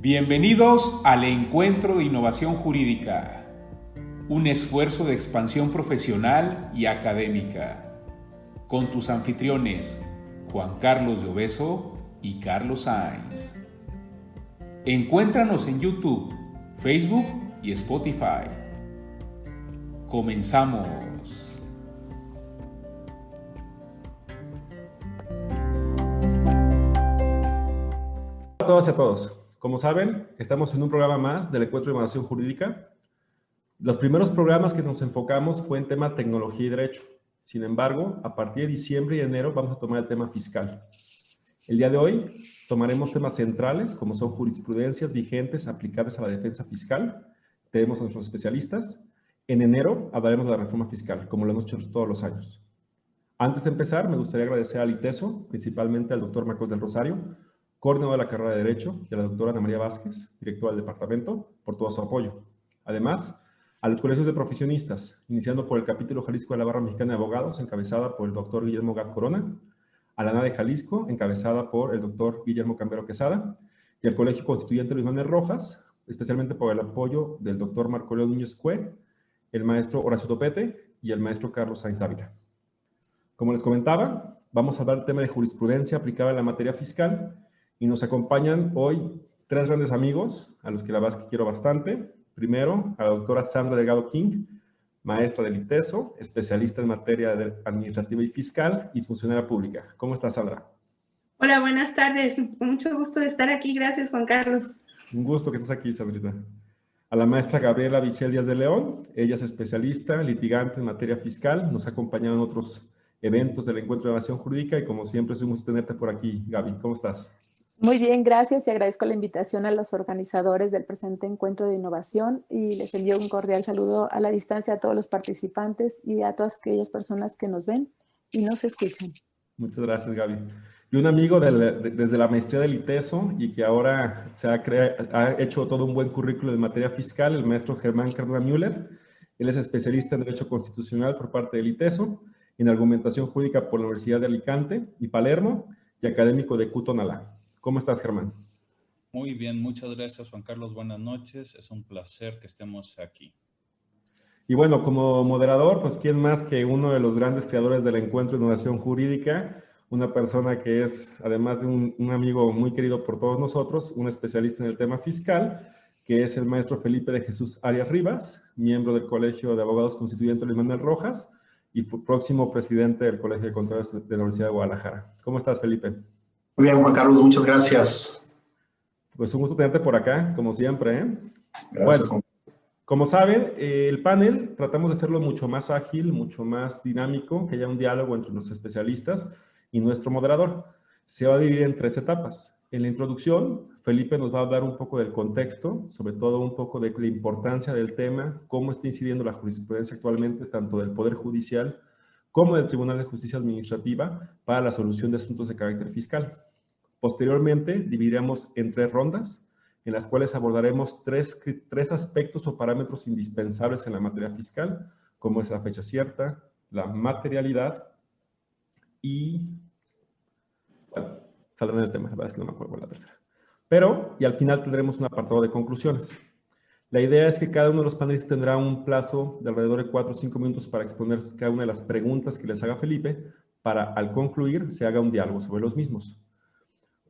Bienvenidos al Encuentro de Innovación Jurídica, un esfuerzo de expansión profesional y académica, con tus anfitriones Juan Carlos de Obeso y Carlos Sainz. Encuéntranos en YouTube, Facebook y Spotify. Comenzamos. Hola a todas y a todos. Como saben, estamos en un programa más del Encuentro de Innovación Jurídica. Los primeros programas que nos enfocamos fue en tema tecnología y derecho. Sin embargo, a partir de diciembre y enero vamos a tomar el tema fiscal. El día de hoy tomaremos temas centrales como son jurisprudencias vigentes aplicables a la defensa fiscal. Tenemos a nuestros especialistas. En enero hablaremos de la reforma fiscal, como lo hemos hecho todos los años. Antes de empezar, me gustaría agradecer al ITESO, principalmente al doctor Marcos del Rosario, coordinador de la carrera de Derecho, y a la doctora Ana María Vázquez, directora del departamento, por todo su apoyo. Además, a los colegios de profesionistas, iniciando por el capítulo Jalisco de la Barra Mexicana de Abogados, encabezada por el doctor Guillermo Gat Corona, a la de Jalisco, encabezada por el doctor Guillermo Cambero Quesada, y al Colegio Constituyente Luis Manuel Rojas, especialmente por el apoyo del doctor Marco León Núñez Cue, el maestro Horacio Topete y el maestro Carlos Sainz Ávila. Como les comentaba, vamos a hablar del tema de jurisprudencia aplicada a la materia fiscal, y nos acompañan hoy tres grandes amigos, a los que la verdad es que quiero bastante. Primero, a la doctora Sandra Delgado King, maestra del ITESO, especialista en materia administrativa y fiscal y funcionaria pública. ¿Cómo estás, Sandra? Hola, buenas tardes. Mucho gusto de estar aquí. Gracias, Juan Carlos. Un gusto que estés aquí, Sandrita. A la maestra Gabriela Bichel Díaz de León, ella es especialista, litigante en materia fiscal, nos ha acompañado en otros eventos del Encuentro de Innovación Jurídica y como siempre es un gusto tenerte por aquí, Gaby. ¿Cómo estás? Muy bien, gracias y agradezco la invitación a los organizadores del presente encuentro de innovación y les envío un cordial saludo a la distancia a todos los participantes y a todas aquellas personas que nos ven y nos escuchan. Muchas gracias, Gaby. Y un amigo desde la maestría del ITESO y que ahora se ha, hecho todo un buen currículo de materia fiscal, el maestro Germán Cardona Müller. Él es especialista en Derecho Constitucional por parte del ITESO, en Argumentación Jurídica por la Universidad de Alicante y Palermo y académico de Cutonalá. ¿Cómo estás, Germán? Muy bien, muchas gracias, Juan Carlos. Buenas noches. Es un placer que estemos aquí. Y bueno, como moderador, pues quién más que uno de los grandes creadores del encuentro de innovación jurídica, una persona que es, además de un, un, amigo muy querido por todos nosotros, un especialista en el tema fiscal, que es el maestro Felipe de Jesús Arias Rivas, miembro del Colegio de Abogados Constituyentes Luis Manuel Rojas y próximo presidente del Colegio de Contadores de la Universidad de Guadalajara. ¿Cómo estás, Felipe? Muy bien, Juan Carlos, muchas gracias. Pues un gusto tenerte por acá, como siempre. ¿eh? Gracias. Bueno, como saben, eh, el panel tratamos de hacerlo mucho más ágil, mucho más dinámico, que haya un diálogo entre nuestros especialistas y nuestro moderador. Se va a dividir en tres etapas. En la introducción, Felipe nos va a hablar un poco del contexto, sobre todo un poco de la importancia del tema, cómo está incidiendo la jurisprudencia actualmente, tanto del Poder Judicial como del Tribunal de Justicia Administrativa, para la solución de asuntos de carácter fiscal. Posteriormente, dividiremos en tres rondas, en las cuales abordaremos tres, tres aspectos o parámetros indispensables en la materia fiscal, como es la fecha cierta, la materialidad y... Bueno, saldrá en el tema, la verdad es que no me acuerdo la tercera. Pero, y al final tendremos un apartado de conclusiones. La idea es que cada uno de los panelistas tendrá un plazo de alrededor de 4 o 5 minutos para exponer cada una de las preguntas que les haga Felipe, para al concluir se haga un diálogo sobre los mismos.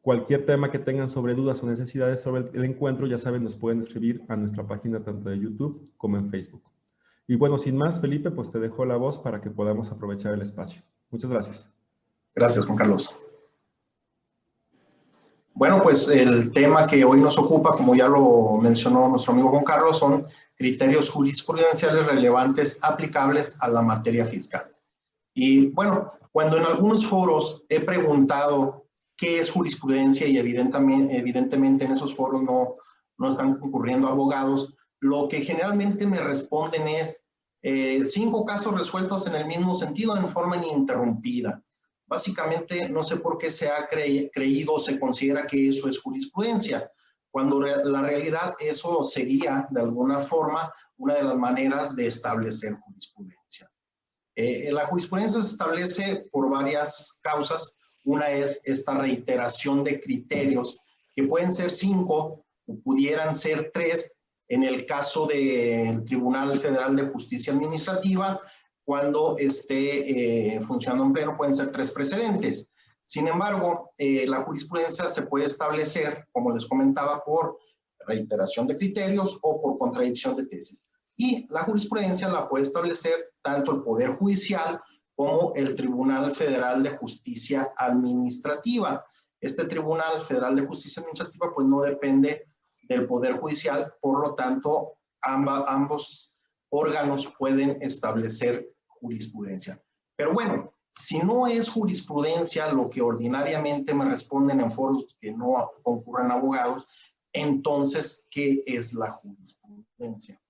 Cualquier tema que tengan sobre dudas o necesidades sobre el, encuentro, ya saben, nos pueden escribir a nuestra página tanto de YouTube como en Facebook. Y bueno, sin más, Felipe, pues te dejo la voz para que podamos aprovechar el espacio. Muchas gracias. Gracias, Juan Carlos. Bueno, pues el tema que hoy nos ocupa, como ya lo mencionó nuestro amigo Juan Carlos, son criterios jurisprudenciales relevantes aplicables a la materia fiscal. Y bueno, cuando en algunos foros he preguntado qué es jurisprudencia y evidentemente, en esos foros no, no están concurriendo abogados, lo que generalmente me responden es eh, cinco casos resueltos en el mismo sentido en forma ininterrumpida. Básicamente, no sé por qué se ha creído o se considera que eso es jurisprudencia, cuando la realidad eso sería, de alguna forma, una de las maneras de establecer jurisprudencia. Eh, la jurisprudencia se establece por varias causas, una es esta reiteración de criterios, que pueden ser cinco, pudieran ser tres en el caso del Tribunal Federal de Justicia Administrativa, cuando esté eh, funcionando en pleno, pueden ser tres precedentes. Sin embargo, eh, la jurisprudencia se puede establecer, como les comentaba, por reiteración de criterios o por contradicción de tesis. Y la jurisprudencia la puede establecer tanto el Poder Judicial como el Tribunal Federal de Justicia Administrativa. Este Tribunal Federal de Justicia Administrativa pues no depende del Poder Judicial, por lo tanto ambos órganos pueden establecer jurisprudencia. Pero bueno, si no es jurisprudencia lo que ordinariamente me responden en foros que no concurren abogados, entonces, ¿qué es la jurisprudencia?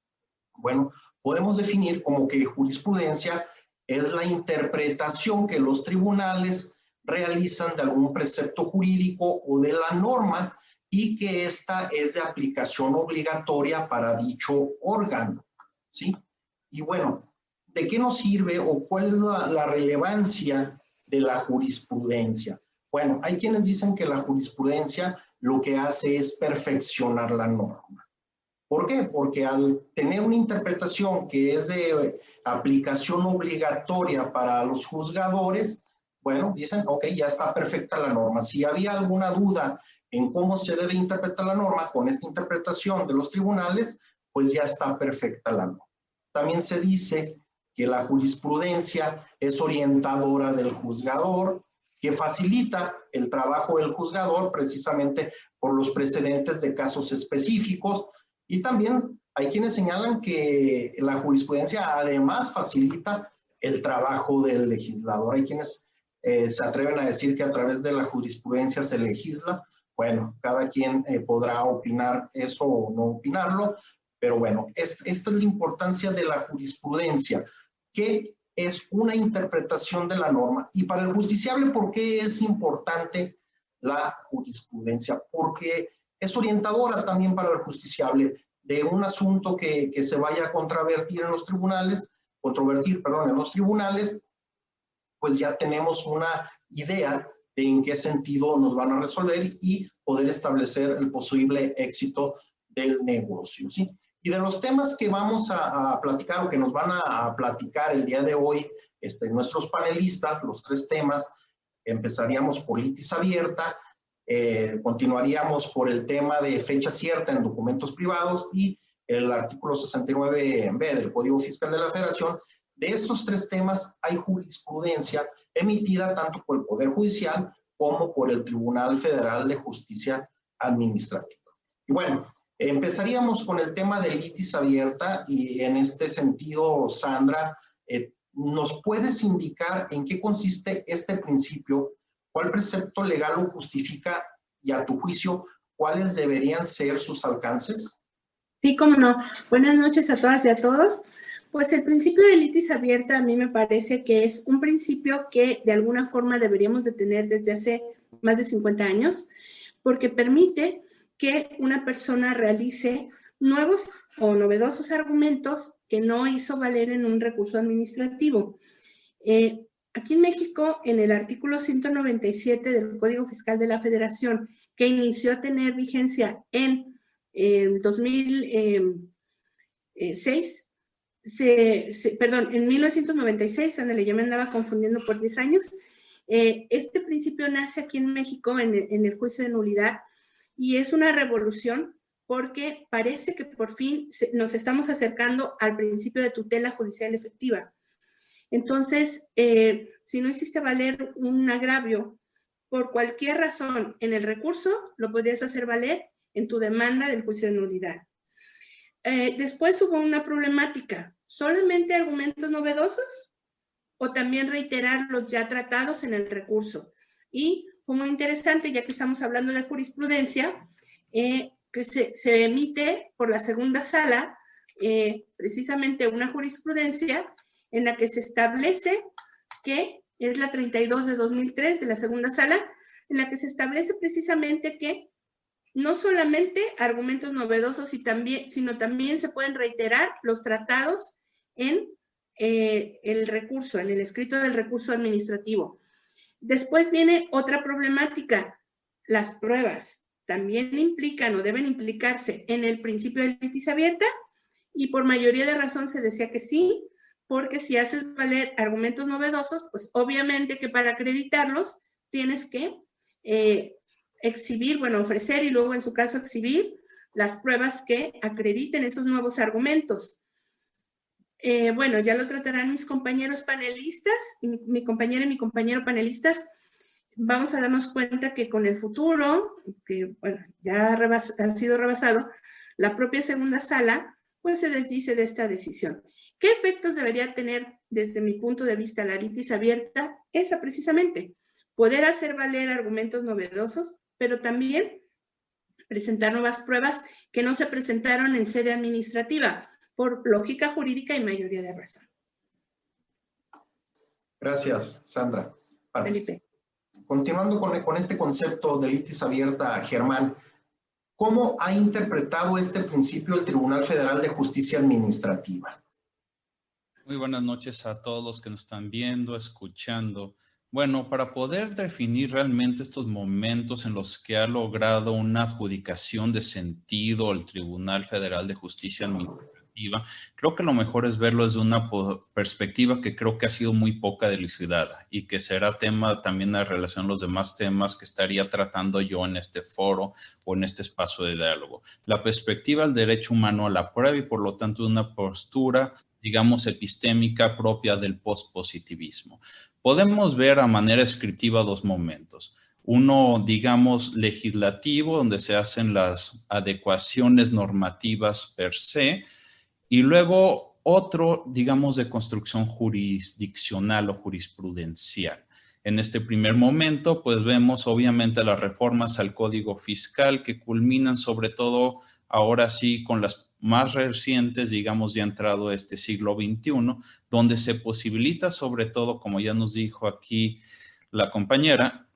Bueno, podemos definir como que jurisprudencia es la interpretación que los tribunales realizan de algún precepto jurídico o de la norma y que esta es de aplicación obligatoria para dicho órgano, ¿sí? Y bueno, ¿de qué nos sirve o cuál es la, relevancia de la jurisprudencia? Bueno, hay quienes dicen que la jurisprudencia lo que hace es perfeccionar la norma. ¿Por qué? Porque al tener una interpretación que es de aplicación obligatoria para los juzgadores, bueno, dicen, ok, ya está perfecta la norma. Si había alguna duda en cómo se debe interpretar la norma con esta interpretación de los tribunales, pues ya está perfecta la norma. También se dice que la jurisprudencia es orientadora del juzgador, que facilita el trabajo del juzgador precisamente por los precedentes de casos específicos y también hay quienes señalan que la jurisprudencia además facilita el trabajo del legislador. Hay quienes eh, se atreven a decir que a través de la jurisprudencia se legisla. Bueno, cada quien eh, podrá opinar eso o no opinarlo, pero bueno, esta es la importancia de la jurisprudencia, que es una interpretación de la norma. Y para el justiciable, ¿por qué es importante la jurisprudencia? Porque es orientadora también para el justiciable de un asunto que, que se vaya a contravertir en los tribunales, controvertir, perdón, en los tribunales, pues ya tenemos una idea de en qué sentido nos van a resolver y poder establecer el posible éxito del negocio, ¿sí? Y de los temas que vamos a, platicar o que nos van a, platicar el día de hoy este, nuestros panelistas, los tres temas, empezaríamos por litis abierta, eh, continuaríamos por el tema de fecha cierta en documentos privados y el artículo 69b del Código Fiscal de la Federación. De estos tres temas hay jurisprudencia emitida tanto por el Poder Judicial como por el Tribunal Federal de Justicia Administrativa. Y bueno, empezaríamos con el tema de litis abierta y en este sentido, Sandra, eh, ¿nos puedes indicar en qué consiste este principio ¿Cuál precepto legal lo justifica y a tu juicio, cuáles deberían ser sus alcances? Sí, cómo no. Buenas noches a todas y a todos. Pues el principio de litis abierta a mí me parece que es un principio que de alguna forma deberíamos de tener desde hace más de 50 años, porque permite que una persona realice nuevos o novedosos argumentos que no hizo valer en un recurso administrativo. Eh, Aquí en México, en el artículo 197 del Código Fiscal de la Federación, que inició a tener vigencia en 2006, se, perdón, en 1996, donde le me andaba confundiendo por 10 años, eh, este principio nace aquí en México en en el juicio de nulidad y es una revolución porque parece que por fin nos estamos acercando al principio de tutela judicial efectiva. Entonces, eh, si no hiciste valer un agravio por cualquier razón en el recurso, lo podrías hacer valer en tu demanda del juicio de nulidad. Eh, después hubo una problemática, ¿solamente argumentos novedosos o también reiterar los ya tratados en el recurso? Y fue muy interesante, ya que estamos hablando de jurisprudencia, eh, que se, se, emite por la segunda sala precisamente una jurisprudencia en la que se establece que es la 32 de 2003 de la segunda sala, en la que se establece precisamente que no solamente argumentos novedosos, y también, sino también se pueden reiterar los tratados en eh, el recurso, en el escrito del recurso administrativo. Después viene otra problemática, las pruebas. también implican o deben implicarse en el principio de litis abierta y por mayoría de razón se decía que sí, porque si haces valer argumentos novedosos, pues obviamente que para acreditarlos tienes que eh, exhibir, bueno, ofrecer y luego en su caso exhibir las pruebas que acrediten esos nuevos argumentos. Eh, bueno, ya lo tratarán mis compañeros panelistas, mi, compañera y mi compañero panelistas. Vamos a darnos cuenta que con el futuro, que bueno, ya ha sido rebasado, la propia segunda sala, pues se desdice de esta decisión. ¿Qué efectos debería tener desde mi punto de vista la litis abierta? Esa precisamente, poder hacer valer argumentos novedosos, pero también presentar nuevas pruebas que no se presentaron en sede administrativa por lógica jurídica y mayoría de razón. Gracias, Sandra. Felipe. Continuando con, con este concepto de litis abierta, Germán, ¿cómo ha interpretado este principio el Tribunal Federal de Justicia Administrativa? Muy buenas noches a todos los que nos están viendo, escuchando. Bueno, para poder definir realmente estos momentos en los que ha logrado una adjudicación de sentido el Tribunal Federal de Justicia Creo que lo mejor es verlo desde una perspectiva que creo que ha sido muy poca dilucidada y que será tema también en relación a los demás temas que estaría tratando yo en este foro o en este espacio de diálogo. La perspectiva del derecho humano a la prueba y por lo tanto una postura digamos, epistémica propia del postpositivismo podemos ver a manera descriptiva dos momentos. Uno, digamos, legislativo, donde se hacen las adecuaciones normativas per se, y luego otro, digamos, de construcción jurisdiccional o jurisprudencial. En este primer momento, pues vemos obviamente las reformas al Código Fiscal que culminan sobre todo ahora sí con las más recientes, digamos, ya entrado este siglo XXI, donde se posibilita sobre todo, como ya nos dijo aquí la compañera,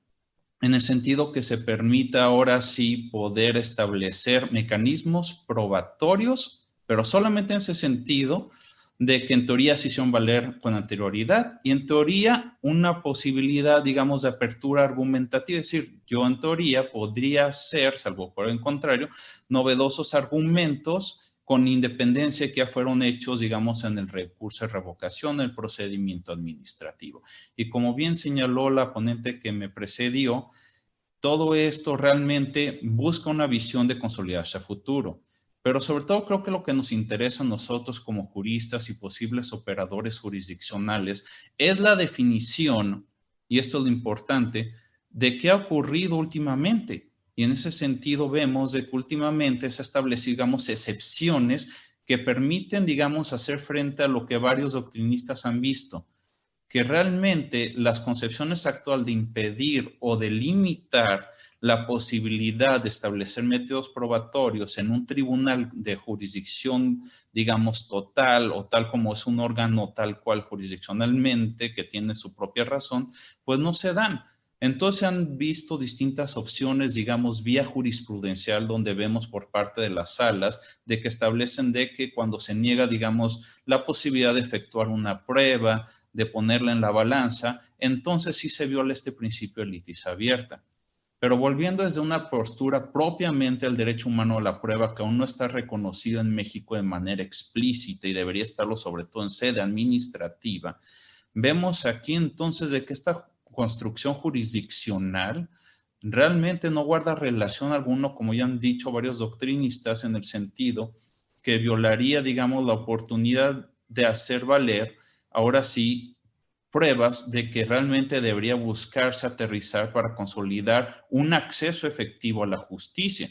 en el sentido que se permita ahora sí poder establecer mecanismos probatorios, pero solamente en ese sentido de que en teoría se hicieron valer con anterioridad y en teoría una posibilidad, digamos, de apertura argumentativa. Es decir, yo en teoría podría ser, salvo por el contrario, novedosos argumentos con independencia que ya fueron hechos, digamos, en el recurso de revocación, el procedimiento administrativo. Y como bien señaló la ponente que me precedió, todo esto realmente busca una visión de consolidarse a futuro. Pero sobre todo creo que lo que nos interesa a nosotros como juristas y posibles operadores jurisdiccionales es la definición, y esto es lo importante, de qué ha ocurrido últimamente. Y en ese sentido vemos que últimamente se establecido, digamos, excepciones que permiten, digamos, hacer frente a lo que varios doctrinistas han visto, que realmente las concepciones actuales de impedir o de limitar la posibilidad de establecer métodos probatorios en un tribunal de jurisdicción, digamos, total o tal como es un órgano tal cual jurisdiccionalmente que tiene su propia razón, pues no se dan. Entonces han visto distintas opciones, digamos, vía jurisprudencial, donde vemos por parte de las salas de que establecen de que cuando se niega, digamos, la posibilidad de efectuar una prueba, de ponerla en la balanza, entonces sí se viola este principio de litis abierta. Pero volviendo desde una postura propiamente al derecho humano a la prueba, que aún no está reconocido en México de manera explícita y debería estarlo sobre todo en sede administrativa, vemos aquí entonces de que esta construcción jurisdiccional realmente no guarda relación alguno, como ya han dicho varios doctrinistas, en el sentido que violaría, digamos, la oportunidad de hacer valer, ahora sí, pruebas de que realmente debería buscarse aterrizar para consolidar un acceso efectivo a la justicia.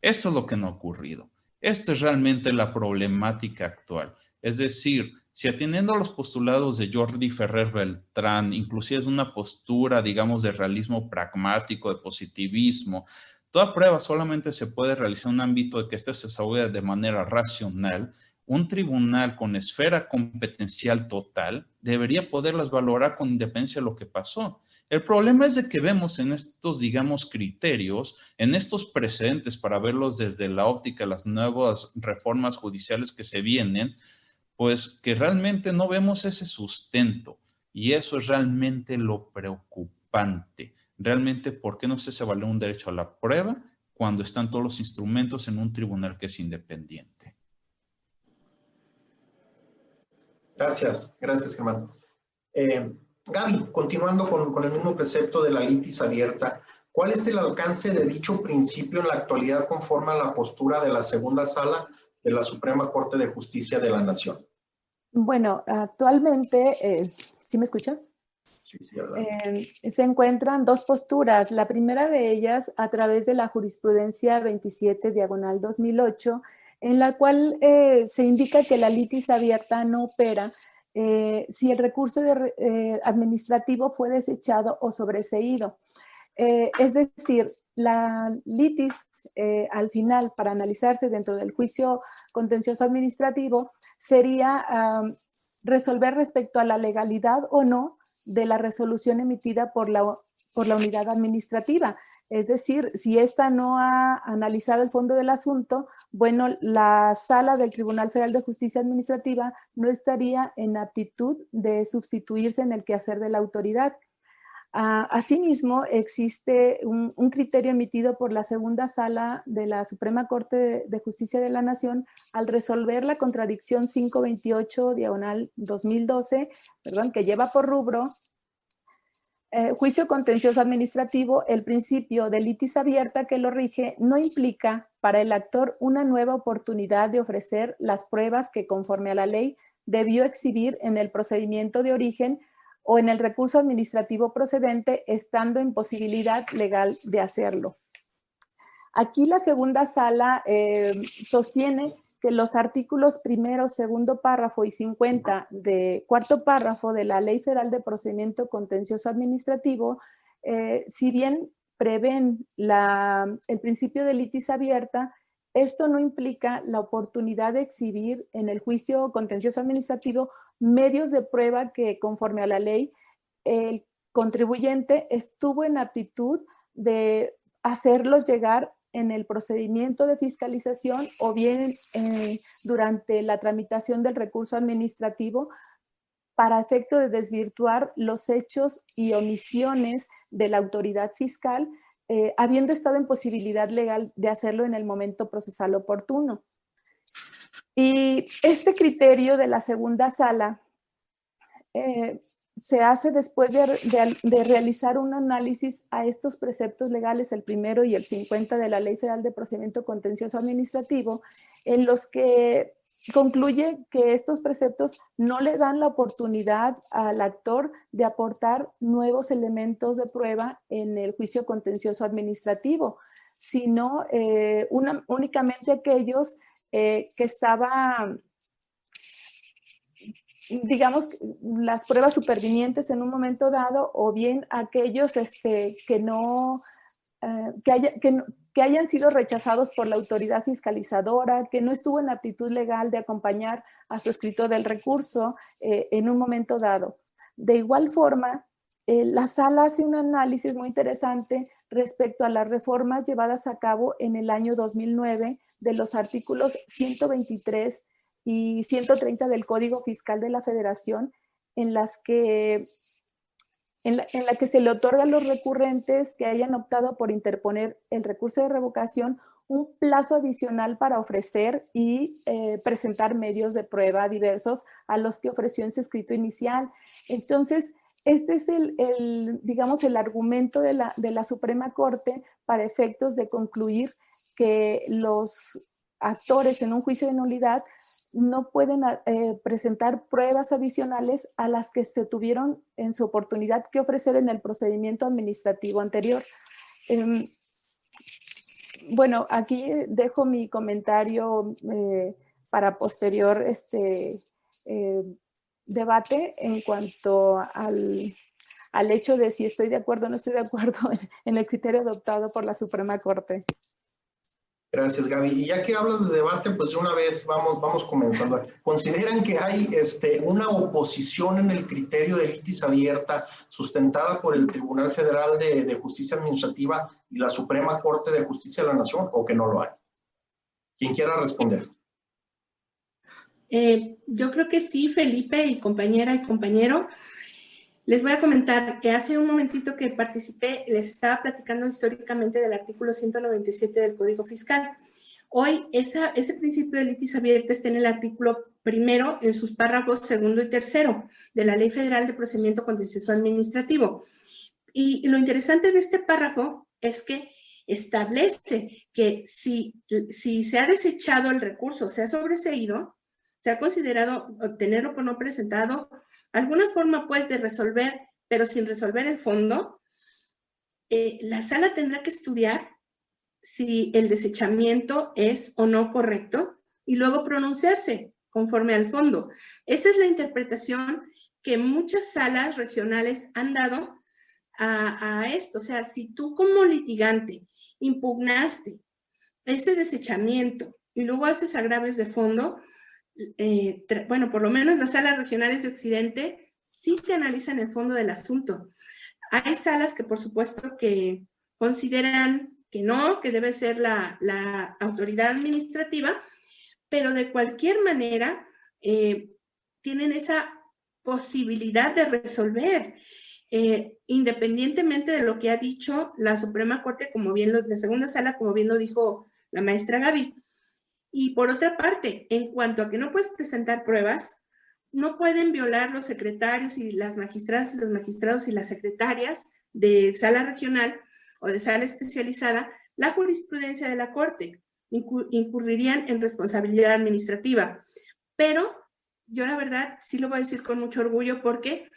Esto es lo que no ha ocurrido. Esta es realmente la problemática actual. Es decir, si atendiendo a los postulados de Jordi Ferrer Beltrán, inclusive es una postura, digamos, de realismo pragmático, de positivismo, toda prueba solamente se puede realizar en un ámbito de que éste se desarrolle de manera racional, un tribunal con esfera competencial total debería poderlas valorar con independencia de lo que pasó. El problema es de que vemos en estos, digamos, criterios, en estos precedentes para verlos desde la óptica las nuevas reformas judiciales que se vienen, pues que realmente no vemos ese sustento y eso es realmente lo preocupante. Realmente, ¿por qué no se vale un derecho a la prueba cuando están todos los instrumentos en un tribunal que es independiente. Gracias, gracias Germán. Eh, Gaby, continuando con, con, el mismo precepto de la litis abierta, ¿cuál es el alcance de dicho principio en la actualidad conforme a la postura de la segunda sala de la Suprema Corte de Justicia de la Nación? Bueno, actualmente, eh, ¿sí me escucha? Sí, sí, eh, se encuentran dos posturas. La primera de ellas a través de la jurisprudencia 27 diagonal 2008, en la cual eh, se indica que la litis abierta no opera eh, si el recurso eh, administrativo fue desechado o sobreseído. es decir, la litis al final para analizarse dentro del juicio contencioso administrativo sería resolver respecto a la legalidad o no de la resolución emitida por la, por la unidad administrativa. Es decir, si ésta no ha analizado el fondo del asunto, bueno, la sala del Tribunal Federal de Justicia Administrativa no estaría en aptitud de sustituirse en el quehacer de la autoridad. Ah, asimismo, existe un, criterio emitido por la segunda sala de la Suprema Corte de, Justicia de la Nación al resolver la contradicción 528 diagonal 2012, perdón, que lleva por rubro eh, juicio contencioso administrativo, el principio de litis abierta que lo rige no implica para el actor una nueva oportunidad de ofrecer las pruebas que conforme a la ley debió exhibir en el procedimiento de origen o en el recurso administrativo procedente, estando en posibilidad legal de hacerlo. Aquí la segunda sala eh, sostiene que los artículos primero, segundo párrafo y 50 de cuarto párrafo de la Ley Federal de Procedimiento Contencioso Administrativo, eh, si bien prevén el principio de litis abierta, esto no implica la oportunidad de exhibir en el juicio contencioso administrativo medios de prueba que conforme a la ley el contribuyente estuvo en aptitud de hacerlos llegar en el procedimiento de fiscalización o bien eh, durante la tramitación del recurso administrativo para efecto de desvirtuar los hechos y omisiones de la autoridad fiscal eh, habiendo estado en posibilidad legal de hacerlo en el momento procesal oportuno. Y este criterio de la segunda sala eh, se hace después de, realizar un análisis a estos preceptos legales, el primero y el 50 de la Ley Federal de Procedimiento Contencioso Administrativo, en los que concluye que estos preceptos no le dan la oportunidad al actor de aportar nuevos elementos de prueba en el juicio contencioso administrativo, sino eh, únicamente aquellos eh, que estaban, digamos, las pruebas supervinientes en un momento dado o bien aquellos este, que no, eh, que, haya, que, que hayan sido rechazados por la autoridad fiscalizadora, que no estuvo en aptitud legal de acompañar a su escritor del recurso eh, en un momento dado. De igual forma, eh, la sala hace un análisis muy interesante respecto a las reformas llevadas a cabo en el año 2009 de los artículos 123 y 130 del Código Fiscal de la Federación, en las que en la, que se le otorga a los recurrentes que hayan optado por interponer el recurso de revocación un plazo adicional para ofrecer y eh, presentar medios de prueba diversos a los que ofreció en su escrito inicial. Entonces, este es el, digamos, el argumento de la, de la Suprema Corte para efectos de concluir que los actores en un juicio de nulidad no pueden eh, presentar pruebas adicionales a las que se tuvieron en su oportunidad que ofrecer en el procedimiento administrativo anterior. Em, bueno, aquí dejo mi comentario eh, para posterior este, eh, debate en cuanto al, hecho de si estoy de acuerdo o no estoy de acuerdo en el criterio adoptado por la Suprema Corte. Gracias, Gaby. Y ya que hablas de debate, pues de una vez vamos, vamos comenzando. ¿Consideran que hay este, una oposición en el criterio de litis abierta sustentada por el Tribunal Federal de, Justicia Administrativa y la Suprema Corte de Justicia de la Nación o que no lo hay? Quien quiera responder. Eh, yo creo que sí, Felipe y compañera y compañero. Les voy a comentar que hace un momentito que participé, les estaba platicando históricamente del artículo 197 del Código Fiscal. Hoy ese principio de litis abierta está en el artículo primero, en sus párrafos segundo y tercero de la Ley Federal de Procedimiento Contencioso Administrativo. Y lo interesante de este párrafo es que establece que si, si se ha desechado el recurso, se ha sobreseído, se ha considerado obtenerlo por no presentado, alguna forma pues de resolver, pero sin resolver el fondo, eh, la sala tendrá que estudiar si el desechamiento es o no correcto y luego pronunciarse conforme al fondo. Esa es la interpretación que muchas salas regionales han dado a, a esto. O sea, si tú como litigante impugnaste ese desechamiento y luego haces agravios de fondo, eh, bueno, por lo menos las salas regionales de Occidente sí te analizan el fondo del asunto. Hay salas que por supuesto que consideran que no, que debe ser la, autoridad administrativa, pero de cualquier manera eh, tienen esa posibilidad de resolver, eh, independientemente de lo que ha dicho la Suprema Corte, como bien lo, segunda sala, como bien lo dijo la maestra Gaby. Y por otra parte, en cuanto a que no puedes presentar pruebas, no pueden violar los secretarios y las magistradas y los magistrados y las secretarias de sala regional o de sala especializada la jurisprudencia de la Corte. Incurrirían en responsabilidad administrativa. Pero yo la verdad sí lo voy a decir con mucho orgullo porque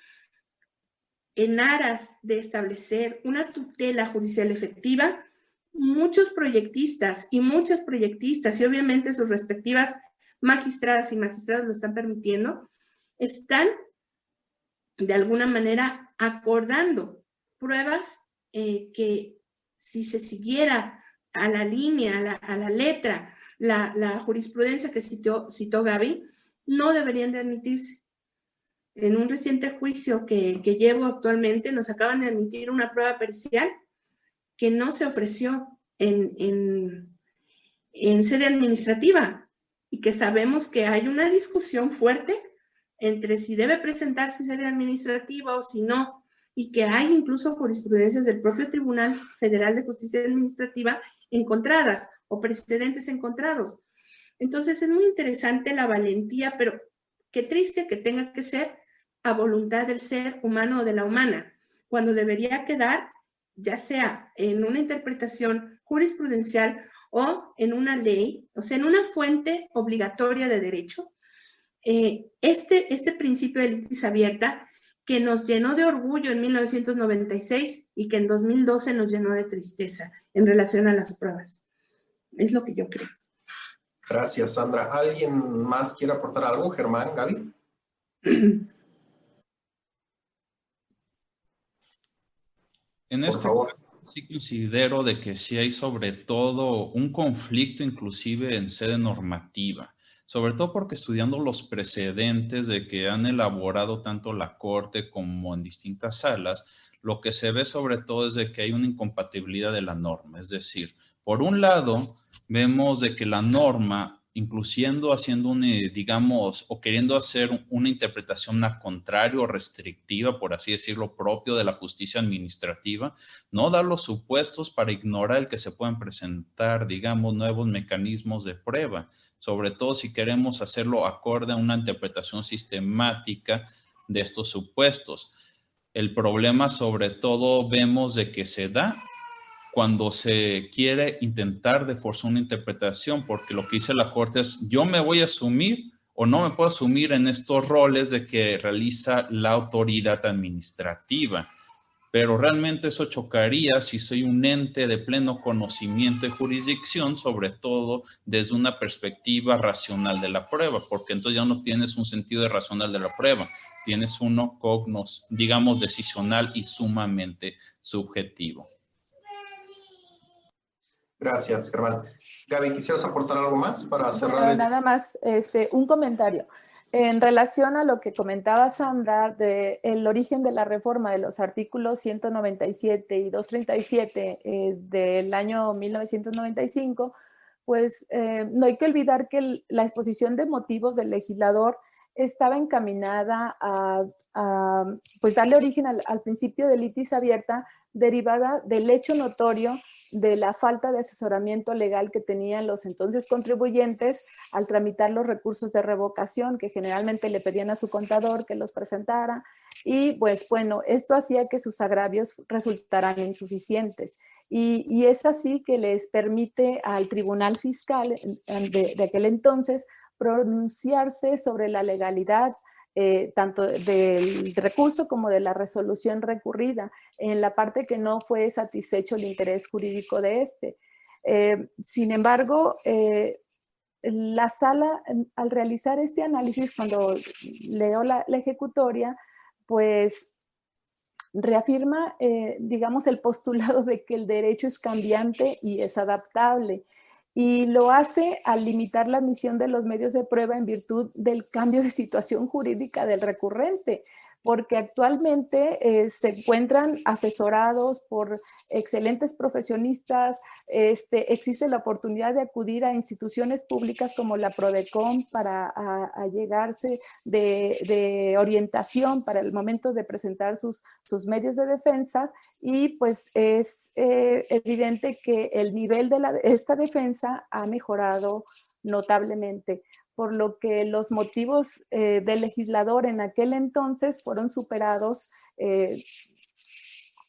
en aras de establecer una tutela judicial efectiva, muchos proyectistas y muchas proyectistas, y obviamente sus respectivas magistradas y magistrados lo están permitiendo, están de alguna manera acordando pruebas eh, que si se siguiera a la línea, a la, letra, la, jurisprudencia que citó, citó Gaby, no deberían de admitirse. En un reciente juicio que, que llevo actualmente, nos acaban de admitir una prueba pericial que no se ofreció en, en, sede administrativa y que sabemos que hay una discusión fuerte entre si debe presentarse sede administrativa o si no, y que hay incluso jurisprudencias del propio Tribunal Federal de Justicia Administrativa encontradas o precedentes encontrados. Entonces es muy interesante la valentía, pero qué triste que tenga que ser a voluntad del ser humano o de la humana, cuando debería quedar ya sea en una interpretación jurisprudencial o en una ley, o sea, en una fuente obligatoria de derecho, eh, este, este principio de litis abierta que nos llenó de orgullo en 1996 y que en 2012 nos llenó de tristeza en relación a las pruebas. Es lo que yo creo. Gracias, Sandra. ¿Alguien más quiere aportar algo? Germán, Gaby. En este sí considero de que sí hay sobre todo un conflicto inclusive en sede normativa, sobre todo porque estudiando los precedentes de que han elaborado tanto la Corte como en distintas salas, lo que se ve sobre todo es de que hay una incompatibilidad de la norma. Es decir, por un lado, vemos de que la norma incluyendo haciendo un, eh, digamos, o queriendo hacer una interpretación a contrario o restrictiva, por así decirlo, propio de la justicia administrativa, no da los supuestos para ignorar el que se puedan presentar, digamos, nuevos mecanismos de prueba, sobre todo si queremos hacerlo acorde a una interpretación sistemática de estos supuestos. El problema sobre todo vemos de que se da cuando se quiere intentar de forzar una interpretación, porque lo que dice la Corte es, yo me voy a asumir o no me puedo asumir en estos roles de que realiza la autoridad administrativa. Pero realmente eso chocaría si soy un ente de pleno conocimiento y jurisdicción, sobre todo desde una perspectiva racional de la prueba, porque entonces ya no tienes un sentido de racional de la prueba, tienes uno cognos, digamos, decisional y sumamente subjetivo. Gracias, Germán. Gaby, ¿quisieras aportar algo más para cerrar? Nada más, este, un comentario. En relación a lo que comentaba Sandra del el origen de la reforma de los artículos 197 y 237 eh, del año 1995, pues eh, no hay que olvidar que la exposición de motivos del legislador estaba encaminada a, pues darle origen al, al, principio de litis abierta derivada del hecho notorio de la falta de asesoramiento legal que tenían los entonces contribuyentes al tramitar los recursos de revocación que generalmente le pedían a su contador que los presentara. Y pues bueno, esto hacía que sus agravios resultaran insuficientes. Y, es así que les permite al tribunal fiscal de, de aquel entonces pronunciarse sobre la legalidad eh, tanto del recurso como de la resolución recurrida, en la parte que no fue satisfecho el interés jurídico de este. Eh, sin embargo, eh, la sala, al realizar este análisis, cuando leo la, la ejecutoria, pues reafirma, digamos, el postulado de que el derecho es cambiante y es adaptable y lo hace al limitar la admisión de los medios de prueba en virtud del cambio de situación jurídica del recurrente porque actualmente eh, se encuentran asesorados por excelentes profesionistas, este, existe la oportunidad de acudir a instituciones públicas como la PRODECOM para allegarse de, orientación para el momento de presentar sus, medios de defensa y pues es eh, evidente que el nivel de esta defensa ha mejorado notablemente por lo que los motivos eh, del legislador en aquel entonces fueron superados eh,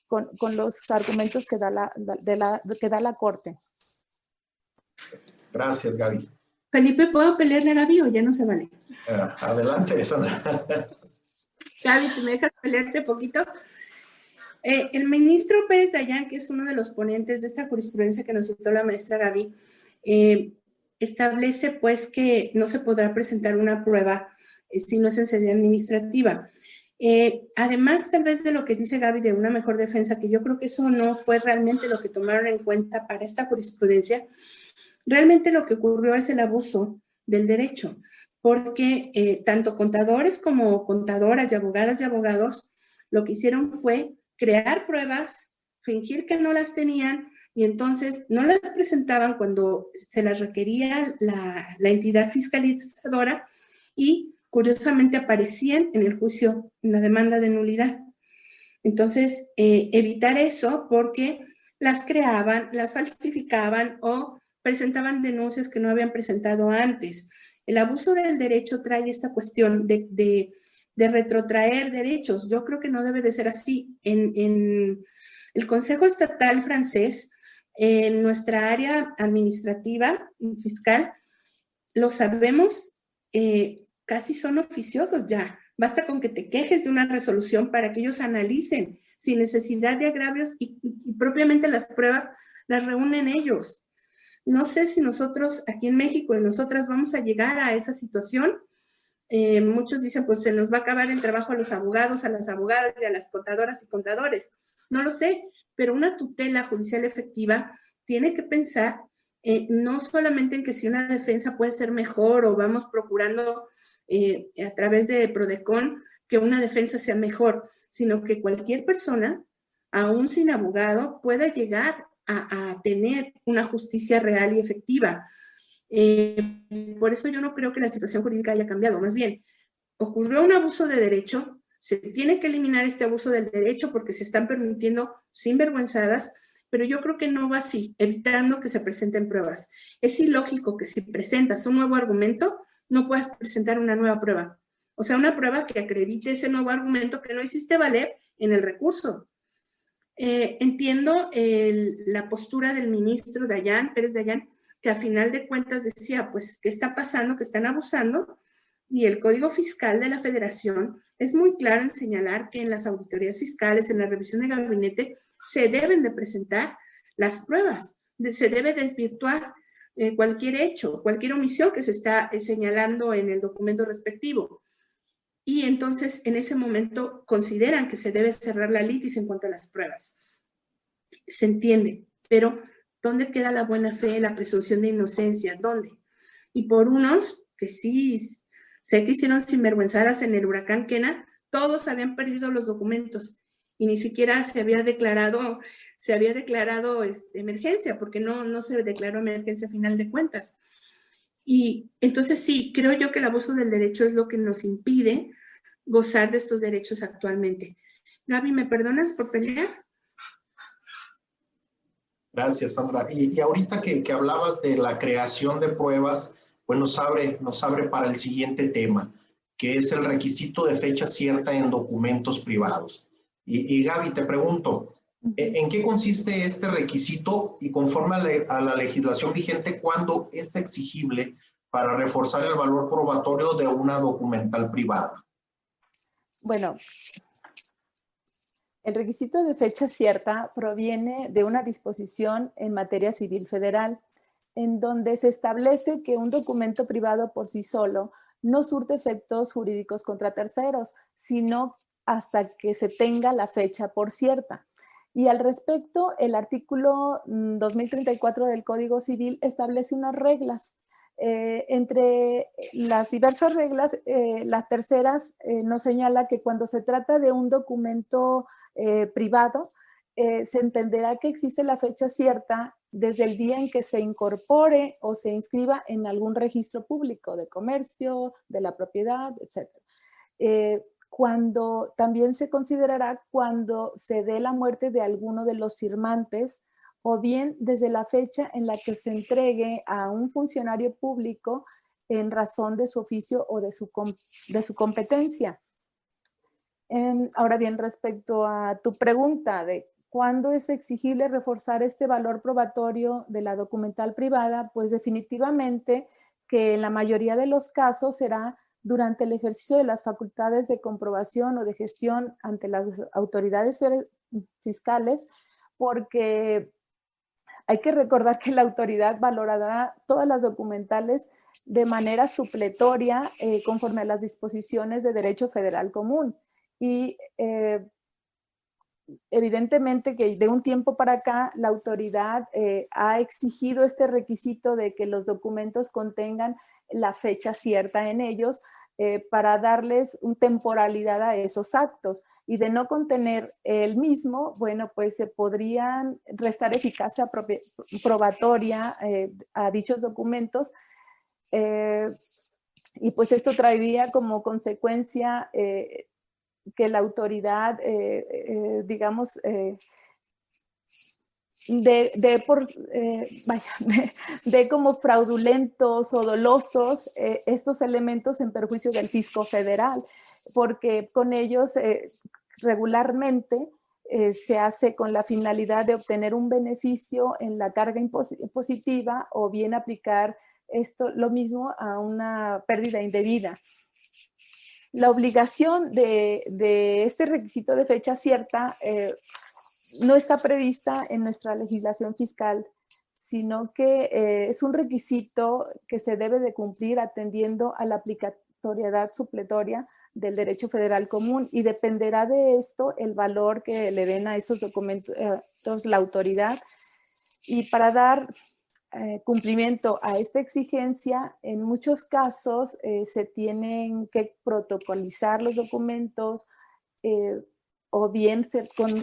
con, los argumentos que da la, de la, que da la Corte. Gracias, Gaby. Felipe, ¿puedo pelearle a Gaby o ya no se vale? Ah, adelante, Sandra. Gaby, ¿te me dejas pelearte poquito? Eh, el ministro Pérez Dayán, que es uno de los ponentes de esta jurisprudencia que nos citó la maestra Gaby, establece pues que no se podrá presentar una prueba eh, si no es en sede administrativa. Eh, además, tal vez de lo que dice Gaby de una mejor defensa, que yo creo que eso no fue realmente lo que tomaron en cuenta para esta jurisprudencia, realmente lo que ocurrió es el abuso del derecho, porque eh, tanto contadores como contadoras y abogadas y abogados lo que hicieron fue crear pruebas, fingir que no las tenían y entonces no las presentaban cuando se las requería la, entidad fiscalizadora y curiosamente aparecían en el juicio en la demanda de nulidad. Entonces, eh, evitar eso porque las creaban, las falsificaban o presentaban denuncias que no habían presentado antes. El abuso del derecho trae esta cuestión de, de, retrotraer derechos. Yo creo que no debe de ser así. En, en el Consejo Estatal francés en nuestra área administrativa y fiscal, lo sabemos, eh, casi son oficiosos ya. Basta con que te quejes de una resolución para que ellos analicen sin necesidad de agravios y, propiamente las pruebas las reúnen ellos. No sé si nosotros aquí en México y nosotras vamos a llegar a esa situación. Eh, muchos dicen, pues se nos va a acabar el trabajo a los abogados, a las abogadas y a las contadoras y contadores. No lo sé, pero una tutela judicial efectiva tiene que pensar eh, no solamente en que si una defensa puede ser mejor o vamos procurando eh, a través de Prodecon que una defensa sea mejor, sino que cualquier persona, aún sin abogado, pueda llegar a, tener una justicia real y efectiva. Eh, por eso yo no creo que la situación jurídica haya cambiado, más bien, ocurrió un abuso de derecho, se tiene que eliminar este abuso del derecho porque se están permitiendo sinvergüenzadas, pero yo creo que no va así, evitando que se presenten pruebas. Es ilógico que si presentas un nuevo argumento, no puedas presentar una nueva prueba. O sea, una prueba que acredite ese nuevo argumento que no hiciste valer en el recurso. Eh, entiendo la postura del ministro Dayan, Pérez Dayan, que a final de cuentas decía, pues, ¿qué está pasando? Que están abusando. Y el Código Fiscal de la Federación es muy claro en señalar que en las auditorías fiscales, en la revisión de gabinete, se deben de presentar las pruebas, se debe desvirtuar eh, cualquier hecho, cualquier omisión que se está eh, señalando en el documento respectivo. Y entonces en ese momento consideran que se debe cerrar la litis en cuanto a las pruebas. Se entiende, pero ¿dónde queda la buena fe, la presunción de inocencia? ¿Dónde? Y por unos que sí Sé que hicieron sinvergüenzadas en el huracán Kena, todos habían perdido los documentos y ni siquiera se había declarado, se había declarado este, emergencia, porque no, no se declaró emergencia final de cuentas. Y entonces sí, creo yo que el abuso del derecho es lo que nos impide gozar de estos derechos actualmente. Gaby, ¿me perdonas por pelear? Gracias, Sandra. Y, ahorita que, hablabas de la creación de pruebas, pues nos abre, nos abre para el siguiente tema, que es el requisito de fecha cierta en documentos privados. Y, y Gaby, te pregunto, ¿en qué consiste este requisito y conforme a, a la legislación vigente, cuándo es exigible para reforzar el valor probatorio de una documental privada? Bueno, el requisito de fecha cierta proviene de una disposición en materia civil federal, en donde se establece que un documento privado por sí solo no surte efectos jurídicos contra terceros, sino hasta que se tenga la fecha por cierta. Y al respecto, el artículo 2034 mm, del Código Civil establece unas reglas. Eh, entre las diversas reglas, eh, las terceras eh, nos señala que cuando se trata de un documento eh, privado, se entenderá que existe la fecha cierta desde el día en que se incorpore o se inscriba en algún registro público de comercio, de la propiedad, etc. Eh, cuando también se considerará cuando se dé la muerte de alguno de los firmantes o bien desde la fecha en la que se entregue a un funcionario público en razón de su oficio o de su, de su competencia. Em, ahora bien, respecto a tu pregunta de cuándo es exigible reforzar este valor probatorio de la documental privada, pues definitivamente que en la mayoría de los casos será durante el ejercicio de las facultades de comprobación o de gestión ante las autoridades fiscales, porque hay que recordar que la autoridad valorará todas las documentales de manera supletoria eh, conforme a las disposiciones de derecho federal común. Y eh, evidentemente que de un tiempo para acá la autoridad eh, ha exigido este requisito de que los documentos contengan la fecha cierta en ellos eh, para darles una temporalidad a esos actos. Y de no contener el mismo, bueno, pues se podrían restar eficacia probatoria a dichos documentos y pues esto traería como consecuencia que la autoridad, eh, eh, digamos, eh, de, por, de, como fraudulentos o dolosos estos elementos en perjuicio del fisco federal, porque con ellos regularmente se hace con la finalidad de obtener un beneficio en la carga impositiva o bien aplicar esto lo mismo a una pérdida indebida. La obligación de, este requisito de fecha cierta eh, no está prevista en nuestra legislación fiscal, sino que eh, es un requisito que se debe de cumplir atendiendo a la aplicatoriedad supletoria del derecho federal común y dependerá de esto el valor que le den a estos documentos eh, la autoridad. Y para dar eh, cumplimiento a esta exigencia, en muchos casos eh, se tienen que protocolizar los documentos eh, o bien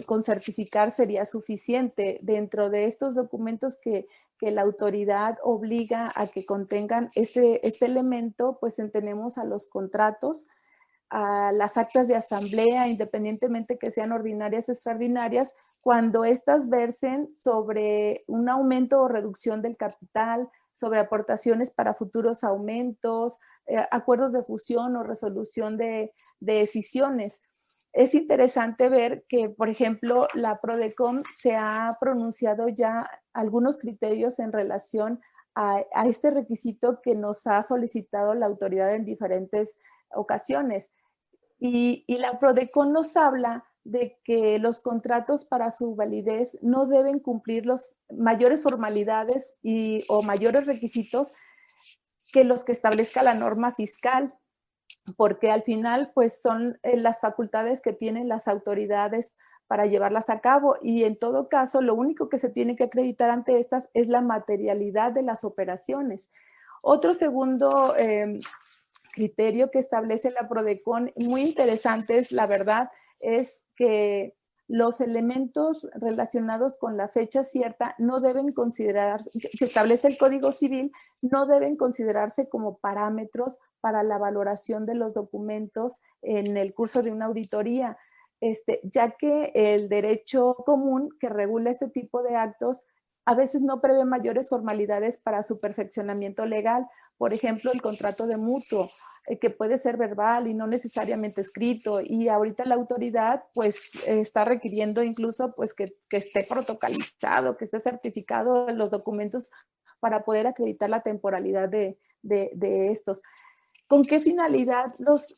con, certificar sería suficiente. Dentro de estos documentos que, que, la autoridad obliga a que contengan este, este elemento, pues tenemos a los contratos, a las actas de asamblea, independientemente que sean ordinarias o extraordinarias, cuando éstas versen sobre un aumento o reducción del capital, sobre aportaciones para futuros aumentos, eh, acuerdos de fusión o resolución de, decisiones. Es interesante ver que, por ejemplo, la PRODECOM se ha pronunciado ya algunos criterios en relación a, este requisito que nos ha solicitado la autoridad en diferentes ocasiones. Y, y la PRODECOM nos habla de que los contratos para su validez no deben cumplir los mayores formalidades y, o mayores requisitos que los que establezca la norma fiscal, porque al final pues son eh, las facultades que tienen las autoridades para llevarlas a cabo y en todo caso lo único que se tiene que acreditar ante estas es la materialidad de las operaciones. Otro segundo em, criterio que establece la PRODECON, muy interesante es la verdad, es que los elementos relacionados con la fecha cierta no deben considerarse, que establece el Código Civil, no deben considerarse como parámetros para la valoración de los documentos en el curso de una auditoría, este, ya que el derecho común que regula este tipo de actos a veces no prevé mayores formalidades para su perfeccionamiento legal, por ejemplo, el contrato de mutuo eh, que puede ser verbal y no necesariamente escrito. Y ahorita la autoridad pues está requiriendo incluso pues que, esté protocolizado, que esté certificado los documentos para poder acreditar la temporalidad de, estos. ¿Con qué finalidad los,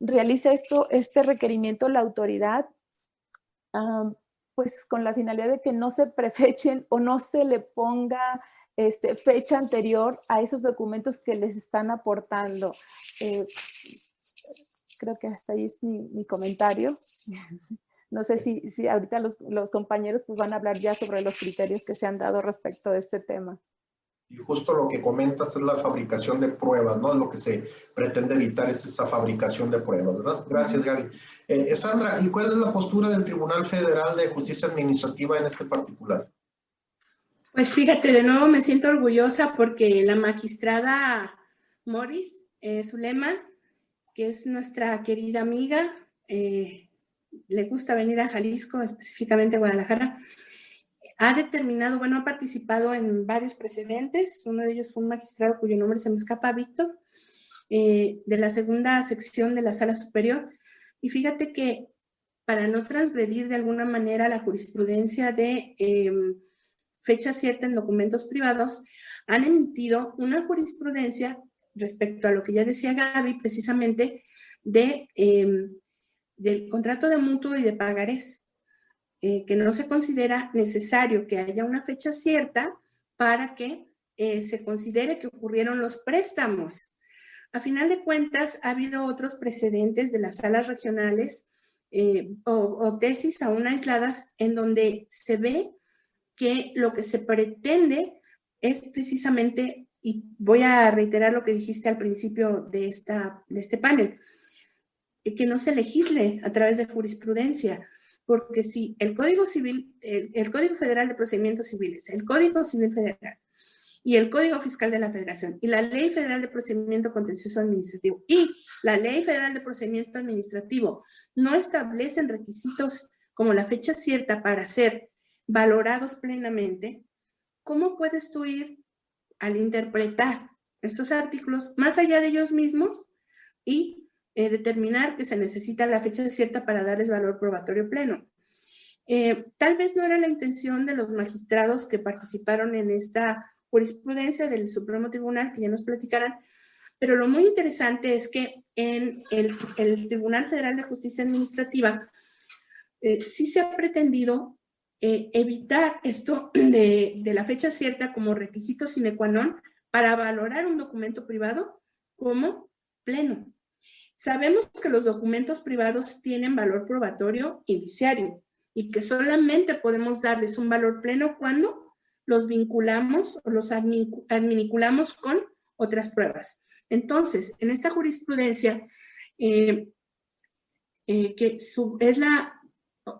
realiza esto, este requerimiento la autoridad? pues con la finalidad de que no se prefechen o no se le ponga este, fecha anterior a esos documentos que les están aportando. Eh, creo que hasta ahí es mi, comentario. No sé si, si ahorita los, los, compañeros pues van a hablar ya sobre los criterios que se han dado respecto de este tema. Y justo lo que comentas es la fabricación de pruebas, ¿no? Lo que se pretende evitar es esa fabricación de pruebas, ¿verdad? Gracias, Gaby. Eh, Sandra, ¿y cuál es la postura del Tribunal Federal de Justicia Administrativa en este particular? Pues fíjate, de nuevo me siento orgullosa porque la magistrada Morris eh, Zulema, que es nuestra querida amiga, eh, le gusta venir a Jalisco, específicamente a Guadalajara, ha determinado, bueno, ha participado en varios precedentes, uno de ellos fue un magistrado cuyo nombre se me escapa, Víctor, eh, de la segunda sección de la sala superior, y fíjate que para no transgredir de alguna manera la jurisprudencia de em, fecha cierta en documentos privados, han emitido una jurisprudencia respecto a lo que ya decía Gaby, precisamente de, em, del contrato de mutuo y de pagarés, eh, que no se considera necesario que haya una fecha cierta para que eh, se considere que ocurrieron los préstamos. A final de cuentas, ha habido otros precedentes de las salas regionales eh, o, o tesis aún aisladas en donde se ve que lo que se pretende es precisamente, y voy a reiterar lo que dijiste al principio de, esta, de este panel, que no se legisle a través de jurisprudencia, porque si el Código Civil, el, Código Federal de Procedimientos Civiles, el Código Civil Federal y el Código Fiscal de la Federación y la Ley Federal de Procedimiento Contencioso Administrativo y la Ley Federal de Procedimiento Administrativo no establecen requisitos como la fecha cierta para hacer valorados plenamente, ¿cómo puedes tú ir al interpretar estos artículos más allá de ellos mismos y eh, determinar que se necesita la fecha cierta para darles valor probatorio pleno? Eh, tal vez no era la intención de los magistrados que participaron en esta jurisprudencia del Supremo Tribunal, que ya nos platicarán, pero lo muy interesante es que en el, Tribunal Federal de Justicia Administrativa eh, sí se ha pretendido eh, evitar esto de, la fecha cierta como requisito sine qua non para valorar un documento privado como pleno. Sabemos que los documentos privados tienen valor probatorio indiciario y que solamente podemos darles un valor pleno cuando los vinculamos o los adminiculamos con otras pruebas. Entonces, en esta jurisprudencia, eh, eh, que es la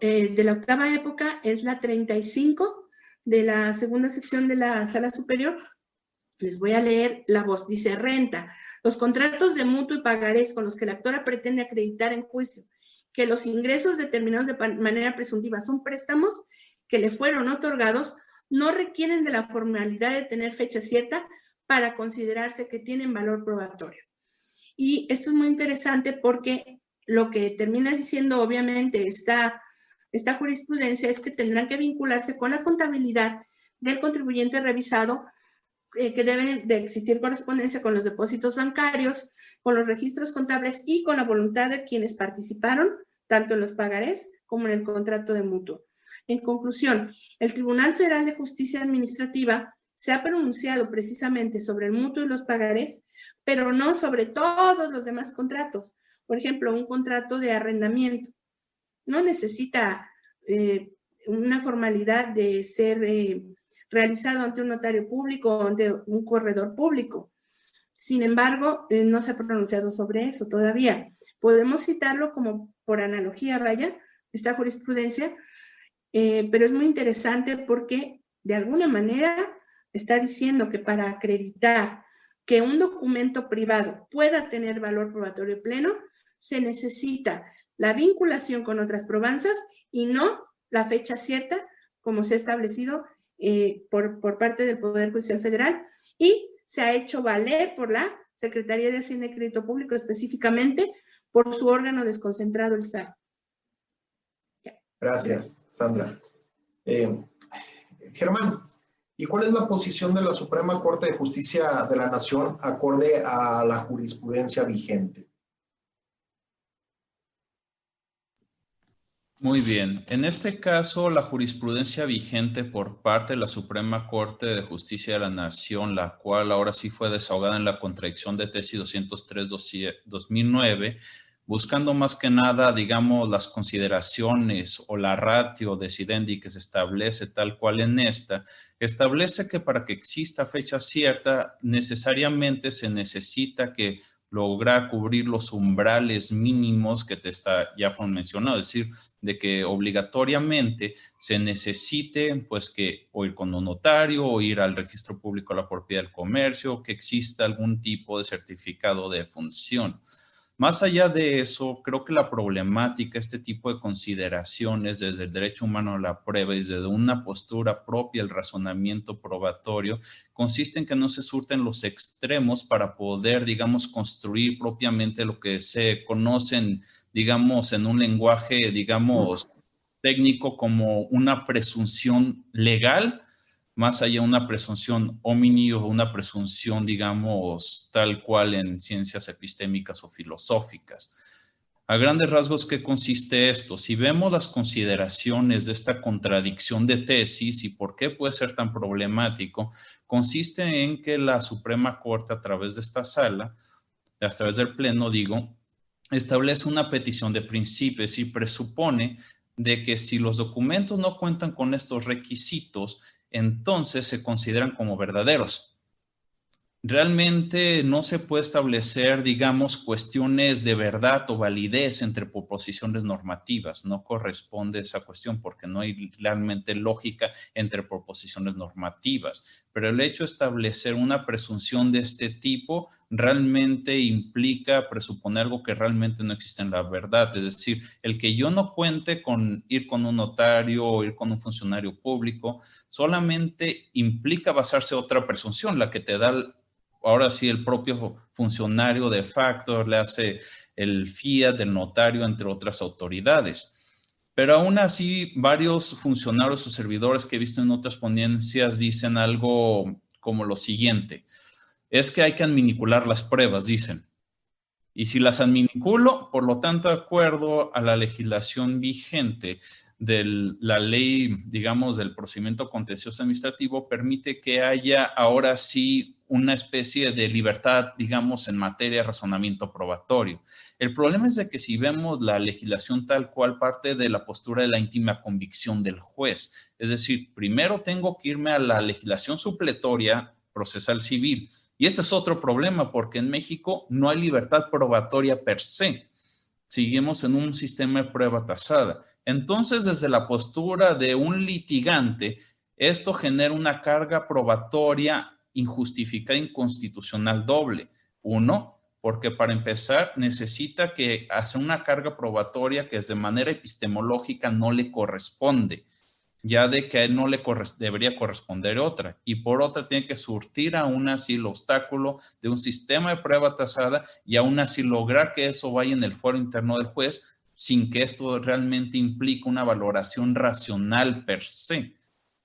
eh, de la octava época es la 35 de la segunda sección de la sala superior. Les voy a leer la voz. Dice, renta. Los contratos de mutuo y pagarés con los que la actora pretende acreditar en juicio que los ingresos determinados de manera presuntiva son préstamos que le fueron otorgados, no requieren de la formalidad de tener fecha cierta para considerarse que tienen valor probatorio. Y esto es muy interesante porque lo que termina diciendo, obviamente, está esta jurisprudencia es que tendrán que vincularse con la contabilidad del contribuyente revisado, eh, que debe de existir correspondencia con los depósitos bancarios, con los registros contables y con la voluntad de quienes participaron, tanto en los pagarés como en el contrato de mutuo. En conclusión, el Tribunal Federal de Justicia Administrativa se ha pronunciado precisamente sobre el mutuo y los pagarés, pero no sobre todos los demás contratos. Por ejemplo, un contrato de arrendamiento no necesita eh, una formalidad de ser eh, realizado ante un notario público o ante un corredor público. Sin embargo, eh, no se ha pronunciado sobre eso todavía. Podemos citarlo como por analogía, vaya, esta jurisprudencia, eh, pero es muy interesante porque de alguna manera está diciendo que para acreditar que un documento privado pueda tener valor probatorio pleno, se necesita la vinculación con otras probanzas y no la fecha cierta, como se ha establecido eh, por, por parte del Poder Judicial Federal, y se ha hecho valer por la Secretaría de Hacienda y Crédito Público, específicamente por su órgano desconcentrado, el SAR. Gracias, Sandra. Eh, Germán, ¿y cuál es la posición de la Suprema Corte de Justicia de la Nación acorde a la jurisprudencia vigente? Muy bien. En este caso, la jurisprudencia vigente por parte de la Suprema Corte de Justicia de la Nación, la cual ahora sí fue desahogada en la contradicción de tesis 203-2009, buscando más que nada, digamos, las consideraciones o la ratio decidendi que se establece tal cual en esta, establece que para que exista fecha cierta, necesariamente se necesita que lograr cubrir los umbrales mínimos que te está ya fueron mencionados, es decir, de que obligatoriamente se necesite pues que o ir con un notario o ir al registro público de la propiedad del comercio, que exista algún tipo de certificado de función. Más allá de eso, creo que la problemática, este tipo de consideraciones desde el derecho humano a la prueba y desde una postura propia, el razonamiento probatorio, consiste en que no se surten los extremos para poder, digamos, construir propiamente lo que se conocen, digamos, en un lenguaje, digamos, técnico como una presunción legal más allá de una presunción homini o una presunción, digamos, tal cual en ciencias epistémicas o filosóficas. A grandes rasgos, ¿qué consiste esto? Si vemos las consideraciones de esta contradicción de tesis y por qué puede ser tan problemático, consiste en que la Suprema Corte, a través de esta sala, a través del Pleno, digo, establece una petición de principios y presupone de que si los documentos no cuentan con estos requisitos, entonces se consideran como verdaderos. Realmente no se puede establecer, digamos, cuestiones de verdad o validez entre proposiciones normativas. No corresponde esa cuestión porque no hay realmente lógica entre proposiciones normativas. Pero el hecho de establecer una presunción de este tipo realmente implica presuponer algo que realmente no existe en la verdad. Es decir, el que yo no cuente con ir con un notario o ir con un funcionario público, solamente implica basarse otra presunción, la que te da ahora sí el propio funcionario de facto, le hace el fiat del notario, entre otras autoridades. Pero aún así, varios funcionarios o servidores que he visto en otras ponencias dicen algo como lo siguiente es que hay que adminicular las pruebas, dicen. Y si las adminiculo, por lo tanto, de acuerdo a la legislación vigente de la ley, digamos, del procedimiento contencioso administrativo, permite que haya ahora sí una especie de libertad, digamos, en materia de razonamiento probatorio. El problema es de que si vemos la legislación tal cual parte de la postura de la íntima convicción del juez, es decir, primero tengo que irme a la legislación supletoria procesal civil, y este es otro problema porque en México no hay libertad probatoria per se. Seguimos en un sistema de prueba tasada. Entonces, desde la postura de un litigante, esto genera una carga probatoria injustificada, inconstitucional doble. Uno, porque para empezar necesita que hace una carga probatoria que de manera epistemológica no le corresponde ya de que a él no le debería corresponder otra. Y por otra, tiene que surtir aún así el obstáculo de un sistema de prueba tasada y aún así lograr que eso vaya en el foro interno del juez sin que esto realmente implique una valoración racional per se.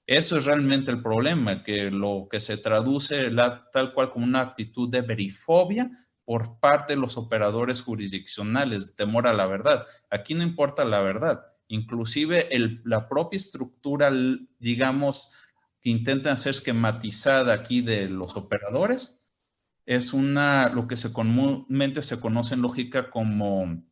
Eso es realmente el problema, que lo que se traduce tal cual como una actitud de verifobia por parte de los operadores jurisdiccionales, temor a la verdad. Aquí no importa la verdad, Inclusive la propia estructura, digamos, que intentan hacer esquematizada aquí de los operadores, es una, lo que se comúnmente se conoce en lógica como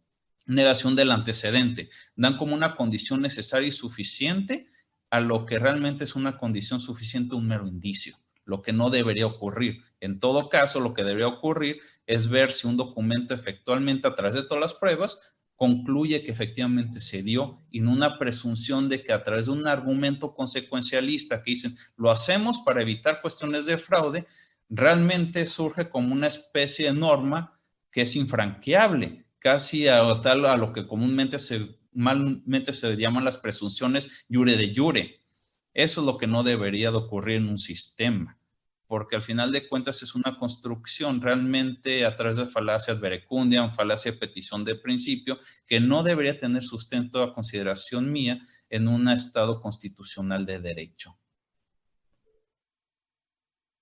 negación del antecedente. Dan como una condición necesaria y suficiente a lo que realmente es una condición suficiente, un mero indicio, lo que no debería ocurrir. En todo caso, lo que debería ocurrir es ver si un documento efectualmente a través de todas las pruebas concluye que efectivamente se dio y no una presunción de que a través de un argumento consecuencialista que dicen lo hacemos para evitar cuestiones de fraude, realmente surge como una especie de norma que es infranqueable, casi a, tal, a lo que comúnmente se, malmente se llaman las presunciones jure de jure. Eso es lo que no debería de ocurrir en un sistema porque al final de cuentas es una construcción realmente a través de falacias verecundiam, falacia de petición de principio, que no debería tener sustento a consideración mía en un Estado constitucional de derecho.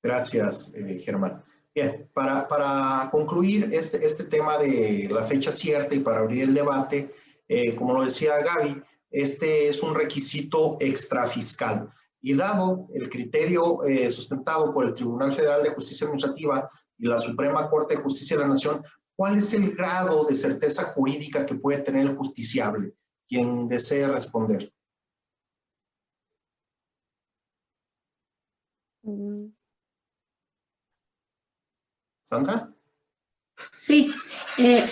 Gracias, eh, Germán. Bien, para, concluir este, este tema de la fecha cierta y para abrir el debate, eh, como lo decía Gaby, este es un requisito extrafiscal. Y dado el criterio eh, sustentado por el Tribunal Federal de Justicia Administrativa y la Suprema Corte de Justicia de la Nación, ¿cuál es el grado de certeza jurídica que puede tener el justiciable? Quien desee responder. Mm. Sandra. Sí, eh,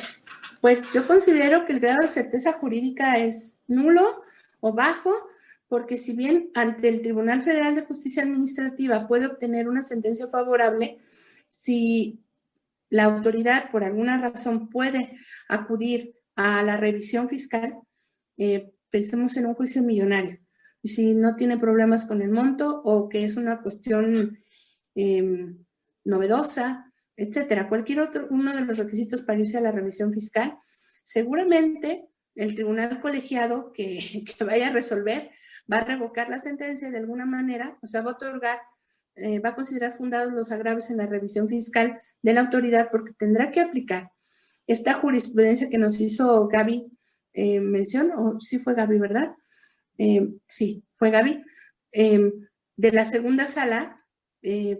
pues yo considero que el grado de certeza jurídica es nulo o bajo porque si bien ante el Tribunal Federal de Justicia Administrativa puede obtener una sentencia favorable, si la autoridad por alguna razón puede acudir a la revisión fiscal, eh, pensemos en un juicio millonario. Y si no tiene problemas con el monto o que es una cuestión em, novedosa, etcétera, cualquier otro, uno de los requisitos para irse a la revisión fiscal, seguramente el tribunal colegiado que, que vaya a resolver va a revocar la sentencia de alguna manera, o sea, va a otorgar, eh, va a considerar fundados los agravios en la revisión fiscal de la autoridad porque tendrá que aplicar esta jurisprudencia que nos hizo Gaby eh, mención, o sí fue Gaby, ¿verdad? Eh, sí, fue Gaby, de la segunda sala,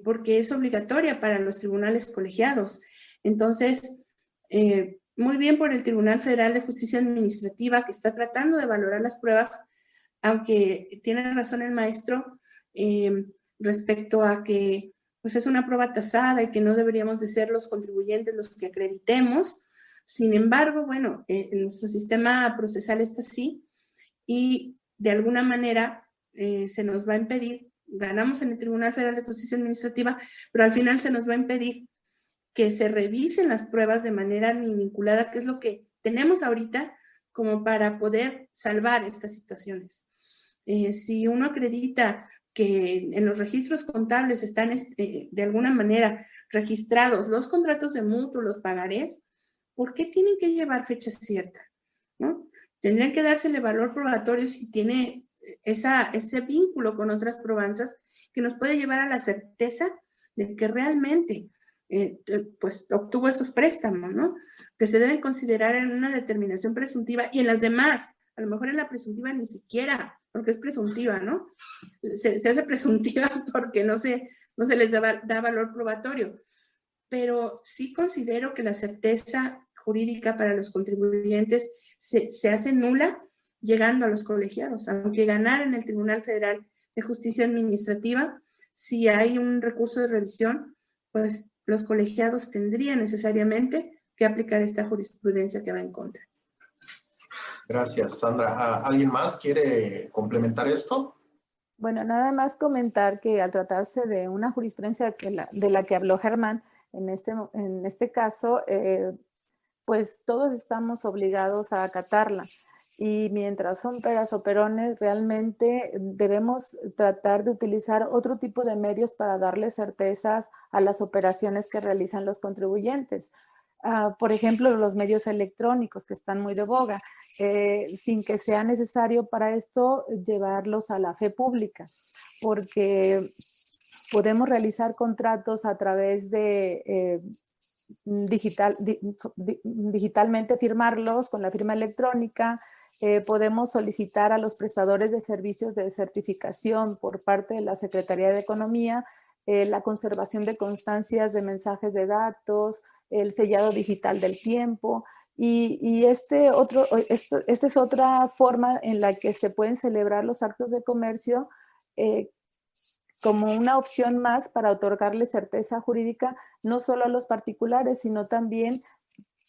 porque es obligatoria para los tribunales colegiados. Entonces, muy bien por el Tribunal Federal de Justicia Administrativa que está tratando de valorar las pruebas aunque tiene razón el maestro eh, respecto a que pues es una prueba tasada y que no deberíamos de ser los contribuyentes los que acreditemos. Sin embargo, bueno, eh, nuestro sistema procesal está así y de alguna manera eh, se nos va a impedir, ganamos en el Tribunal Federal de Justicia Administrativa, pero al final se nos va a impedir que se revisen las pruebas de manera vinculada, que es lo que tenemos ahorita como para poder salvar estas situaciones. Eh, si uno acredita que en los registros contables están este, de alguna manera registrados los contratos de mutuo, los pagarés, ¿por qué tienen que llevar fecha cierta? ¿no? Tendrían que dársele valor probatorio si tiene esa, ese vínculo con otras probanzas que nos puede llevar a la certeza de que realmente eh, pues obtuvo esos préstamos, ¿no? Que se deben considerar en una determinación presuntiva y en las demás, a lo mejor en la presuntiva ni siquiera porque es presuntiva, ¿no? Se, hace presuntiva porque no se, no se les da, da, valor probatorio. Pero sí considero que la certeza jurídica para los contribuyentes se, se hace nula llegando a los colegiados. Aunque ganar en el Tribunal Federal de Justicia Administrativa, si hay un recurso de revisión, pues los colegiados tendrían necesariamente que aplicar esta jurisprudencia que va en contra. Gracias, Sandra. Ah, ¿Alguien más quiere complementar esto? Bueno, nada más comentar que al tratarse de una jurisprudencia de la que habló Germán, en este, en este caso, eh, pues todos estamos obligados a acatarla. Y mientras son peras o perones, realmente debemos tratar de utilizar otro tipo de medios para darle certezas a las operaciones que realizan los contribuyentes. Ah, por ejemplo, los medios electrónicos que están muy de boga. Eh, sin que sea necesario para esto llevarlos a la fe pública, porque podemos realizar contratos a través de eh, digital, digitalmente firmarlos con la firma electrónica, eh, podemos solicitar a los prestadores de servicios de certificación por parte de la Secretaría de Economía la conservación de constancias de mensajes de datos, el sellado digital del tiempo, y, este otro, esta es otra forma en la que se pueden celebrar los actos de comercio eh, como una opción más para otorgarle certeza jurídica no solo a los particulares, sino también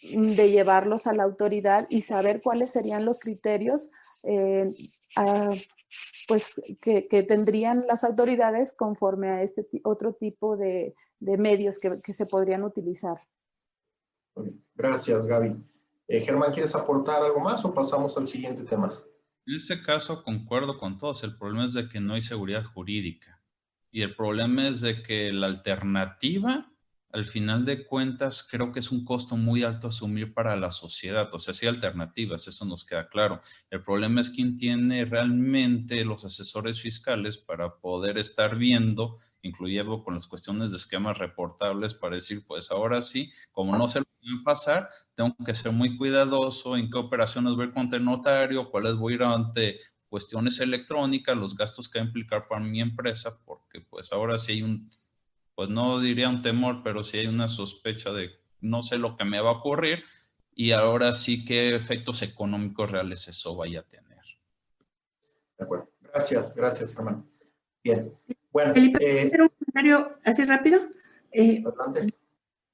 de llevarlos a la autoridad y saber cuáles serían los criterios eh, pues, que, tendrían las autoridades conforme a este otro tipo de, medios que, se podrían utilizar. Gracias, Gaby. Eh, Germán, ¿quieres aportar algo más o pasamos al siguiente tema? En ese caso concuerdo con todos. El problema es de que no hay seguridad jurídica. Y el problema es de que la alternativa al final de cuentas, creo que es un costo muy alto asumir para la sociedad. O sea, sí hay alternativas, eso nos queda claro. El problema es quién tiene realmente los asesores fiscales para poder estar viendo, incluyendo con las cuestiones de esquemas reportables, para decir, pues ahora sí, como no sé a pasar, tengo que ser muy cuidadoso en qué operaciones voy a ir contra el notario, cuáles voy a ir ante cuestiones electrónicas, los gastos que va a implicar para mi empresa, porque pues ahora sí hay un pues no diría un temor, pero sí hay una sospecha de no sé lo que me va a ocurrir y ahora sí qué efectos económicos reales eso vaya a tener. De acuerdo. Gracias, gracias, hermano. Bien. Bueno, Felipe, eh, un comentario así rápido? Eh, adelante.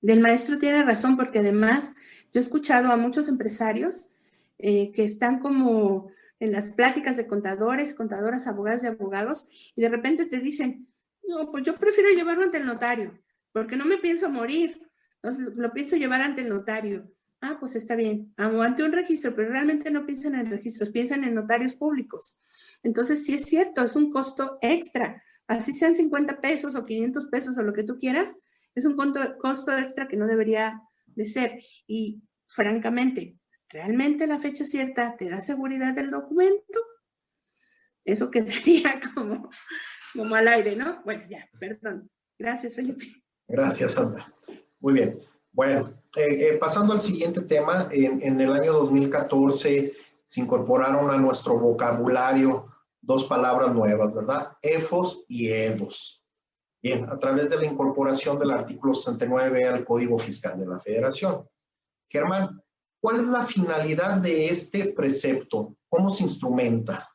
Del maestro tiene razón porque además yo he escuchado a muchos empresarios eh, que están como en las pláticas de contadores, contadoras, abogadas y abogados y de repente te dicen, no, pues yo prefiero llevarlo ante el notario, porque no me pienso morir. Entonces, lo pienso llevar ante el notario. Ah, pues está bien. O ante un registro, pero realmente no piensan en registros, piensan en notarios públicos. Entonces, sí es cierto, es un costo extra. Así sean 50 pesos o 500 pesos o lo que tú quieras, es un costo extra que no debería de ser. Y francamente, ¿realmente la fecha cierta te da seguridad del documento? Eso quedaría como como al aire, ¿no? Bueno, ya, perdón. Gracias, Felipe. Gracias, Sandra. Muy bien. Bueno, eh, eh, pasando al siguiente tema, en, el año 2014 se incorporaron a nuestro vocabulario dos palabras nuevas, ¿verdad? EFOS y EDOS. Bien, a través de la incorporación del artículo 69 al Código Fiscal de la Federación. Germán, ¿cuál es la finalidad de este precepto? ¿Cómo se instrumenta?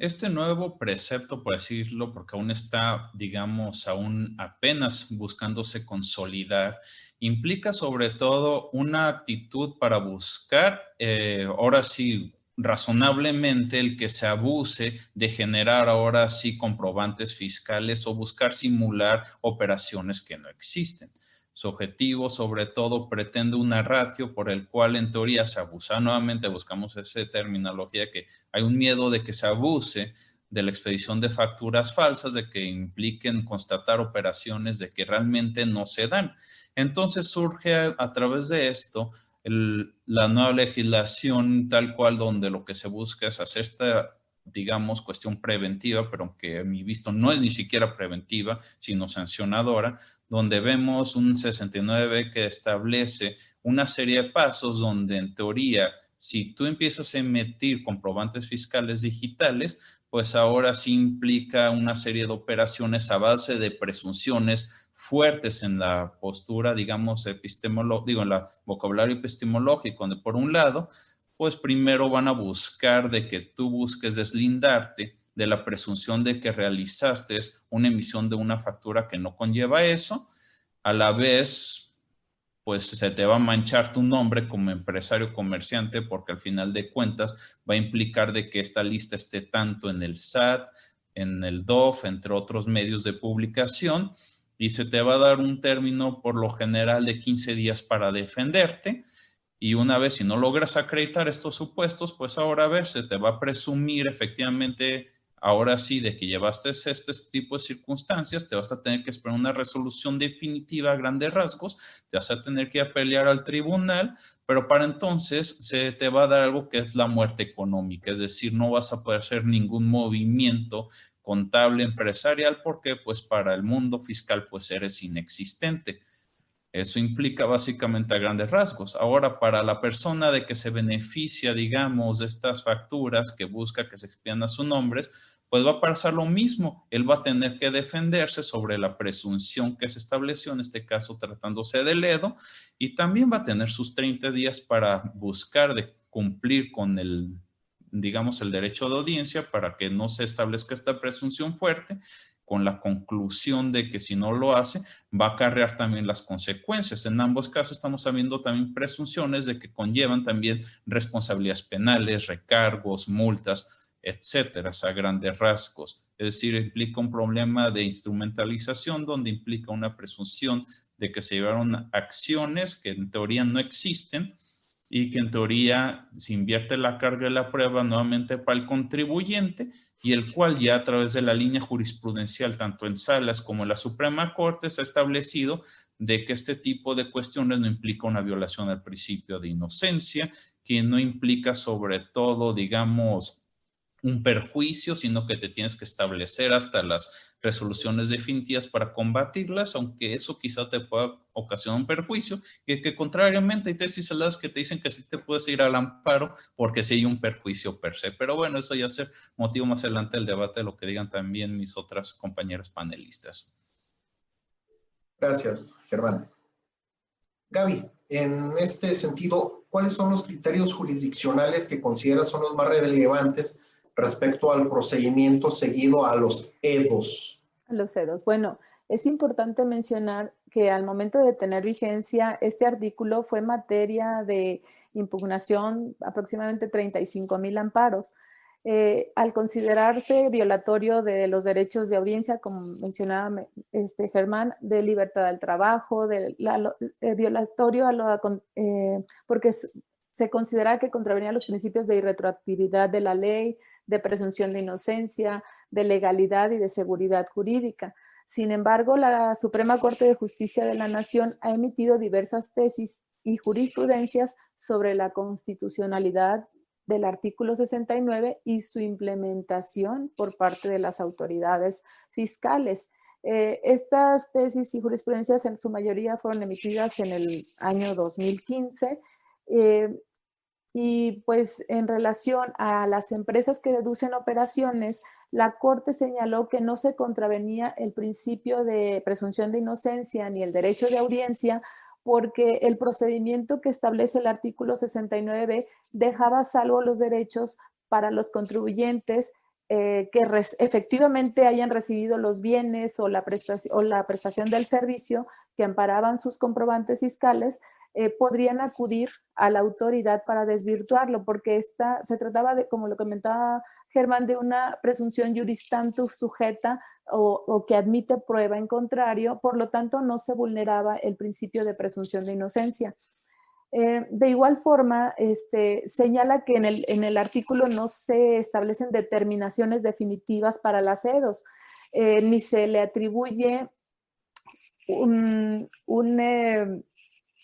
Este nuevo precepto, por decirlo, porque aún está, digamos, aún apenas buscándose consolidar, implica sobre todo una actitud para buscar, eh, ahora sí, razonablemente el que se abuse de generar ahora sí comprobantes fiscales o buscar simular operaciones que no existen. Su objetivo, sobre todo, pretende una ratio por el cual en teoría se abusa. Nuevamente buscamos esa terminología que hay un miedo de que se abuse de la expedición de facturas falsas, de que impliquen constatar operaciones de que realmente no se dan. Entonces surge a, través de esto la nueva legislación tal cual donde lo que se busca es hacer esta digamos, cuestión preventiva, pero que a mi visto no es ni siquiera preventiva, sino sancionadora, donde vemos un 69 que establece una serie de pasos donde en teoría, si tú empiezas a emitir comprobantes fiscales digitales, pues ahora sí implica una serie de operaciones a base de presunciones fuertes en la postura, digamos, epistemológica, digo, en la vocabulario epistemológico, donde por un lado, pues primero van a buscar de que tú busques deslindarte de la presunción de que realizaste una emisión de una factura que no conlleva eso, a la vez, pues se te va a manchar tu nombre como empresario comerciante porque al final de cuentas va a implicar de que esta lista esté tanto en el SAT, en el DOF, entre otros medios de publicación, y se te va a dar un término por lo general de 15 días para defenderte. Y una vez si no logras acreditar estos supuestos, pues ahora a ver, se te va a presumir efectivamente, ahora sí, de que llevaste este tipo de circunstancias, te vas a tener que esperar una resolución definitiva a grandes rasgos, te vas a tener que pelear al tribunal, pero para entonces se te va a dar algo que es la muerte económica, es decir, no vas a poder hacer ningún movimiento contable empresarial porque pues para el mundo fiscal pues eres inexistente. Eso implica básicamente a grandes rasgos. Ahora, para la persona de que se beneficia, digamos, de estas facturas que busca que se expidan a sus nombres, pues va a pasar lo mismo. Él va a tener que defenderse sobre la presunción que se estableció, en este caso tratándose del EDO, y también va a tener sus 30 días para buscar de cumplir con el, digamos, el derecho de audiencia para que no se establezca esta presunción fuerte con la conclusión de que si no lo hace, va a acarrear también las consecuencias. En ambos casos estamos habiendo también presunciones de que conllevan también responsabilidades penales, recargos, multas, etcétera, a grandes rasgos. Es decir, implica un problema de instrumentalización donde implica una presunción de que se llevaron acciones que en teoría no existen y que en teoría se invierte la carga de la prueba nuevamente para el contribuyente y el cual ya a través de la línea jurisprudencial, tanto en salas como en la Suprema Corte, se ha establecido de que este tipo de cuestiones no implica una violación al principio de inocencia, que no implica sobre todo, digamos, un perjuicio, sino que te tienes que establecer hasta las resoluciones definitivas para combatirlas, aunque eso quizá te pueda ocasionar un perjuicio, y que contrariamente hay tesis aladas que te dicen que sí te puedes ir al amparo porque sí hay un perjuicio per se. Pero bueno, eso ya ser motivo más adelante del debate de lo que digan también mis otras compañeras panelistas. Gracias, Germán. Gaby, en este sentido, ¿cuáles son los criterios jurisdiccionales que consideras son los más relevantes respecto al procedimiento seguido a los EDOS. A los EDOS. Bueno, es importante mencionar que al momento de tener vigencia, este artículo fue materia de impugnación aproximadamente 35 mil amparos. Eh, al considerarse violatorio de los derechos de audiencia, como mencionaba este, Germán, de libertad del trabajo, de eh, violatorio a lo, eh, porque se considera que contravenía los principios de irretroactividad de la ley, de presunción de inocencia, de legalidad y de seguridad jurídica. Sin embargo, la Suprema Corte de Justicia de la Nación ha emitido diversas tesis y jurisprudencias sobre la constitucionalidad del artículo 69 y su implementación por parte de las autoridades fiscales. Eh, estas tesis y jurisprudencias en su mayoría fueron emitidas en el año 2015 y pues en relación a las empresas que deducen operaciones, la Corte señaló que no se contravenía el principio de presunción de inocencia ni el derecho de audiencia porque el procedimiento que establece el artículo 69b dejaba salvo los derechos para los contribuyentes eh, que efectivamente hayan recibido los bienes o la prestación del servicio que amparaban sus comprobantes fiscales, eh, podrían acudir a la autoridad para desvirtuarlo, porque esta, se trataba de, como lo comentaba Germán, de una presunción juris sujeta o, que admite prueba en contrario, por lo tanto no se vulneraba el principio de presunción de inocencia. Eh, de igual forma, este, señala que en el, en el, artículo no se establecen determinaciones definitivas para las EDOS, eh, ni se le atribuye un, un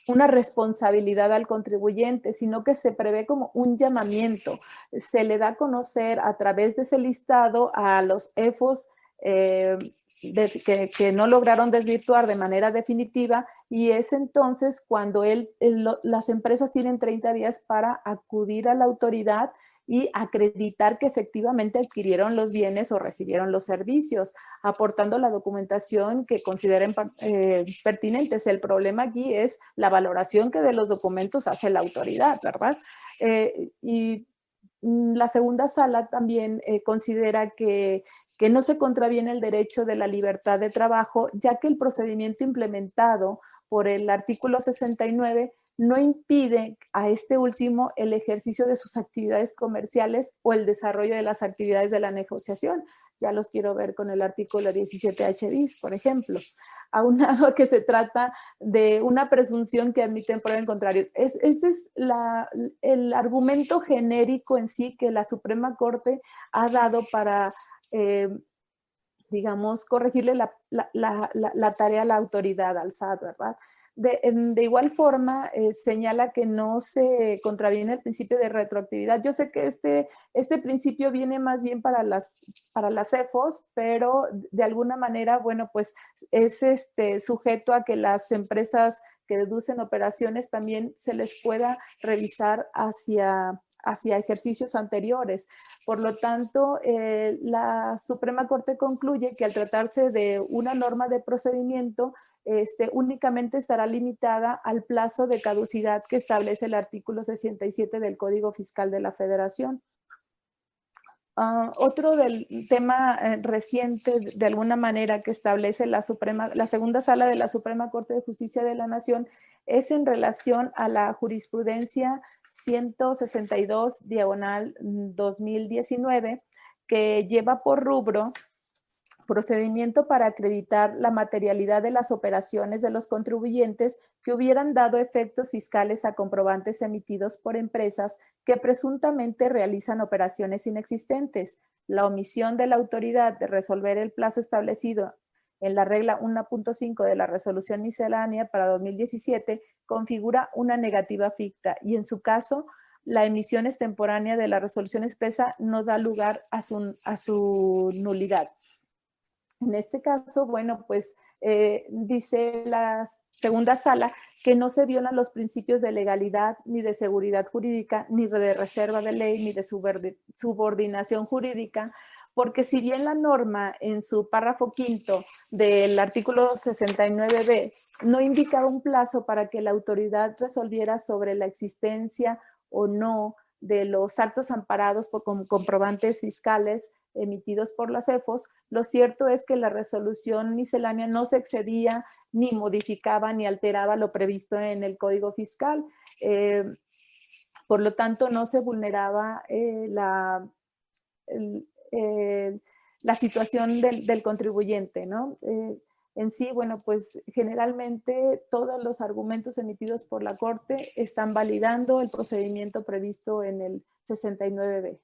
una responsabilidad al contribuyente, sino que se prevé como un llamamiento. Se le da a conocer a través de ese listado a los EFOS eh, que, no lograron desvirtuar de manera definitiva y es entonces cuando él, las empresas tienen 30 días para acudir a la autoridad y acreditar que efectivamente adquirieron los bienes o recibieron los servicios, aportando la documentación que consideren eh, pertinentes. El problema aquí es la valoración que de los documentos hace la autoridad, ¿verdad? Eh, y mm, la segunda sala también eh, considera que, que no se contraviene el derecho de la libertad de trabajo, ya que el procedimiento implementado por el artículo 69 no impide a este último el ejercicio de sus actividades comerciales o el desarrollo de las actividades de la negociación. Ya los quiero ver con el artículo 17H bis, por ejemplo. Aunado a que se trata de una presunción que admiten prueba en contrario. ese es el argumento genérico en sí que la Suprema Corte ha dado para, eh, digamos, corregirle la, la, tarea a la autoridad, al SAT, ¿verdad? De, igual forma, eh, señala que no se contraviene el principio de retroactividad. Yo sé que este, este principio viene más bien para las, para las CEFOS, pero de alguna manera, bueno, pues es este, sujeto a que las empresas que deducen operaciones también se les pueda revisar hacia hacia ejercicios anteriores. Por lo tanto, eh, la Suprema Corte concluye que al tratarse de una norma de procedimiento, este, únicamente estará limitada al plazo de caducidad que establece el artículo 67 del Código Fiscal de la Federación. Ah, otro del tema eh, reciente, de alguna manera, que establece la, Suprema, la segunda sala de la Suprema Corte de Justicia de la Nación es en relación a la jurisprudencia 162 diagonal 2019, que lleva por rubro procedimiento para acreditar la materialidad de las operaciones de los contribuyentes que hubieran dado efectos fiscales a comprobantes emitidos por empresas que presuntamente realizan operaciones inexistentes. La omisión de la autoridad de resolver el plazo establecido en la regla 1.5 de la resolución miscelánea para 2017 configura una negativa ficta y en su caso la emisión extemporánea de la resolución expresa no da lugar a su, a su nulidad. En este caso, bueno, pues eh, dice la segunda sala que no se violan los principios de legalidad, ni de seguridad jurídica, ni de reserva de ley, ni de subordinación jurídica, porque si bien la norma en su párrafo quinto del artículo 69b no indicaba un plazo para que la autoridad resolviera sobre la existencia o no de los actos amparados por comprobantes fiscales emitidos por las EFOS, lo cierto es que la resolución miscelánea no se excedía ni modificaba ni alteraba lo previsto en el Código Fiscal. Eh, por lo tanto, no se vulneraba eh, la, la situación del, contribuyente, ¿no? Eh, en sí, bueno, pues generalmente todos los argumentos emitidos por la Corte están validando el procedimiento previsto en el 69B.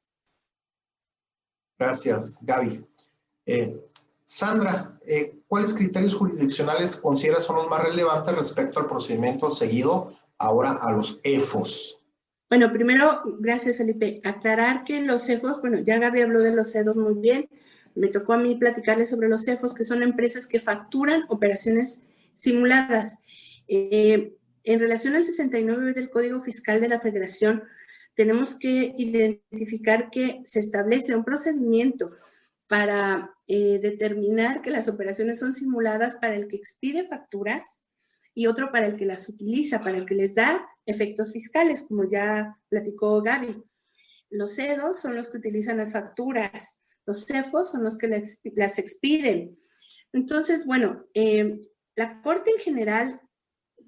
Gracias, Gaby. Eh, Sandra, eh, ¿cuáles criterios jurisdiccionales consideras son los más relevantes respecto al procedimiento seguido ahora a los EFOS? Bueno, primero, gracias Felipe, aclarar que los EFOS, bueno, ya Gaby habló de los CEDOS muy bien, me tocó a mí platicarles sobre los EFOS, que son empresas que facturan operaciones simuladas. Eh, en relación al 69 del Código Fiscal de la Federación, tenemos que identificar que se establece un procedimiento para eh, determinar que las operaciones son simuladas para el que expide facturas y otro para el que las utiliza, para el que les da efectos fiscales, como ya platicó Gaby. Los CEDOS son los que utilizan las facturas, los CEFOS son los que las expiden. Entonces, bueno, eh, la Corte en general,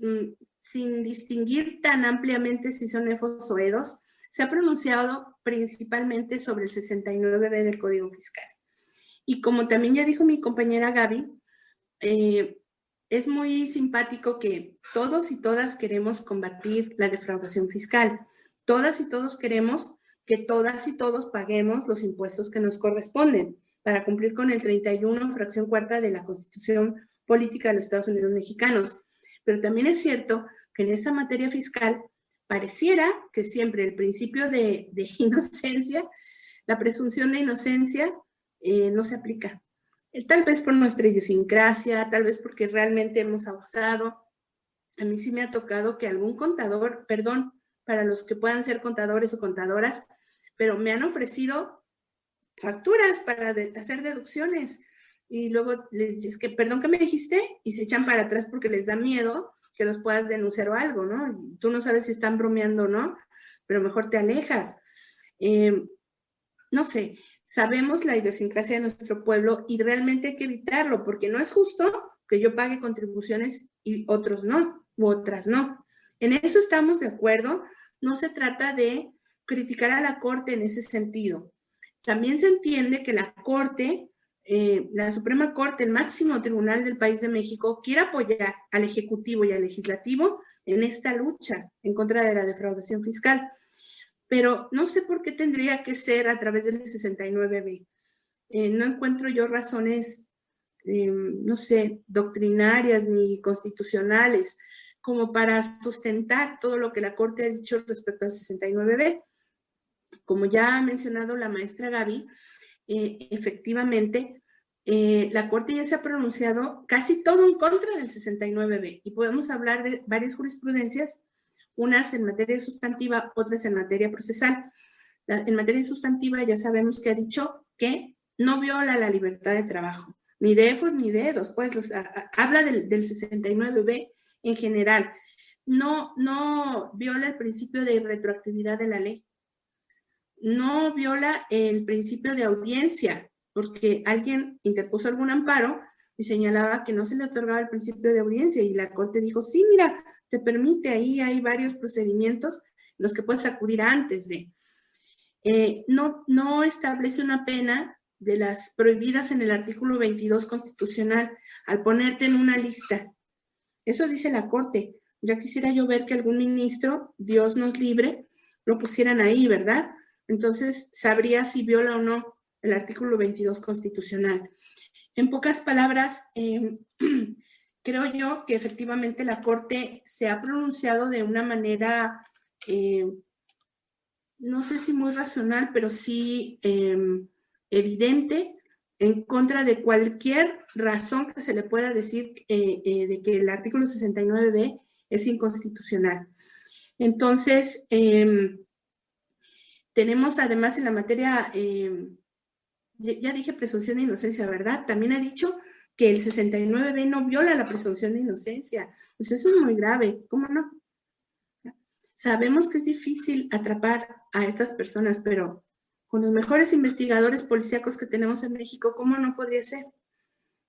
mm, sin distinguir tan ampliamente si son EFOS o EDOS, se ha pronunciado principalmente sobre el 69B del Código Fiscal. Y como también ya dijo mi compañera Gaby, eh, es muy simpático que todos y todas queremos combatir la defraudación fiscal. Todas y todos queremos que todas y todos paguemos los impuestos que nos corresponden para cumplir con el 31, fracción cuarta de la Constitución Política de los Estados Unidos Mexicanos. Pero también es cierto que en esta materia fiscal pareciera que siempre el principio de, inocencia, la presunción de inocencia, eh, no se aplica. Eh, tal vez por nuestra idiosincrasia, tal vez porque realmente hemos abusado. A mí sí me ha tocado que algún contador, perdón, para los que puedan ser contadores o contadoras, pero me han ofrecido facturas para hacer deducciones y luego les dices que, perdón, ¿qué me dijiste? Y se echan para atrás porque les da miedo que los puedas denunciar o algo, ¿no? Tú no sabes si están bromeando o no, pero mejor te alejas. Eh, no sé, sabemos la idiosincrasia de nuestro pueblo y realmente hay que evitarlo, porque no es justo que yo pague contribuciones y otros no, otras no. En eso estamos de acuerdo. No se trata de criticar a la Corte en ese sentido. También se entiende que la Corte eh, la Suprema Corte, el máximo tribunal del país de México, quiere apoyar al Ejecutivo y al Legislativo en esta lucha en contra de la defraudación fiscal. Pero no sé por qué tendría que ser a través del 69B. Eh, no encuentro yo razones, eh, no sé, doctrinarias ni constitucionales como para sustentar todo lo que la Corte ha dicho respecto al 69B. Como ya ha mencionado la maestra Gaby, eh, efectivamente, eh, la Corte ya se ha pronunciado casi todo en contra del 69B y podemos hablar de varias jurisprudencias, unas en materia sustantiva, otras en materia procesal. en materia sustantiva ya sabemos que ha dicho que no viola la libertad de trabajo, ni de EFOS ni de EDOS, pues habla del, del 69B en general. No, no viola el principio de retroactividad de la ley no viola el principio de audiencia, porque alguien interpuso algún amparo y señalaba que no se le otorgaba el principio de audiencia y la Corte dijo, sí, mira, te permite, ahí hay varios procedimientos los que puedes acudir antes de. Eh, no, no establece una pena de las prohibidas en el artículo 22 constitucional al ponerte en una lista. Eso dice la Corte. Ya quisiera yo ver que algún ministro, Dios nos libre, lo pusieran ahí, ¿verdad? Entonces sabría si viola o no el artículo 22 constitucional. En pocas palabras, em, creo yo que efectivamente la Corte se ha pronunciado de una manera, em, no sé si muy racional, pero sí em, evidente en contra de cualquier razón que se le pueda decir eh, eh, de que el artículo 69b es inconstitucional. Entonces, tenemos además en la materia ya dije presunción de inocencia, ¿verdad? También ha dicho que el 69B no viola la presunción de inocencia. Pues eso es muy grave, ¿cómo no? Sabemos que es difícil atrapar a estas personas, pero con los mejores investigadores policíacos que tenemos en México, ¿cómo no podría ser?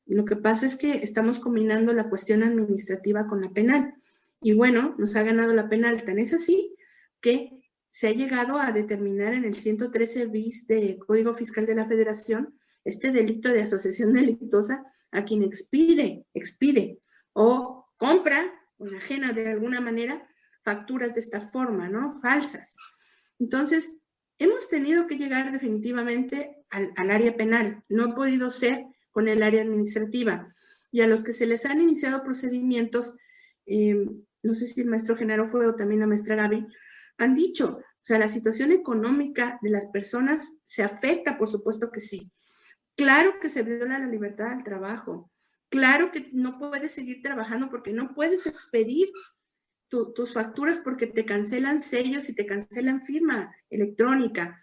Lo que pasa es que estamos combinando la cuestión administrativa con la penal. Y bueno, nos ha ganado la penal. Tan es así que se ha llegado a determinar en el 113 bis de Código Fiscal de la Federación este delito de asociación delictuosa a quien expide, expide o compra o ajena de alguna manera facturas de esta forma, ¿no? Falsas. Entonces, hemos tenido que llegar definitivamente al, área penal. No ha podido ser con el área administrativa. Y a los que se les han iniciado procedimientos, eh, no sé si el maestro Genaro fue o también la maestra Gaby, han dicho. O sea, la situación económica de las personas se afecta, por supuesto que sí. Claro que se viola la libertad del trabajo. Claro que no puedes seguir trabajando porque no puedes expedir tus facturas porque te cancelan sellos y te cancelan firma electrónica.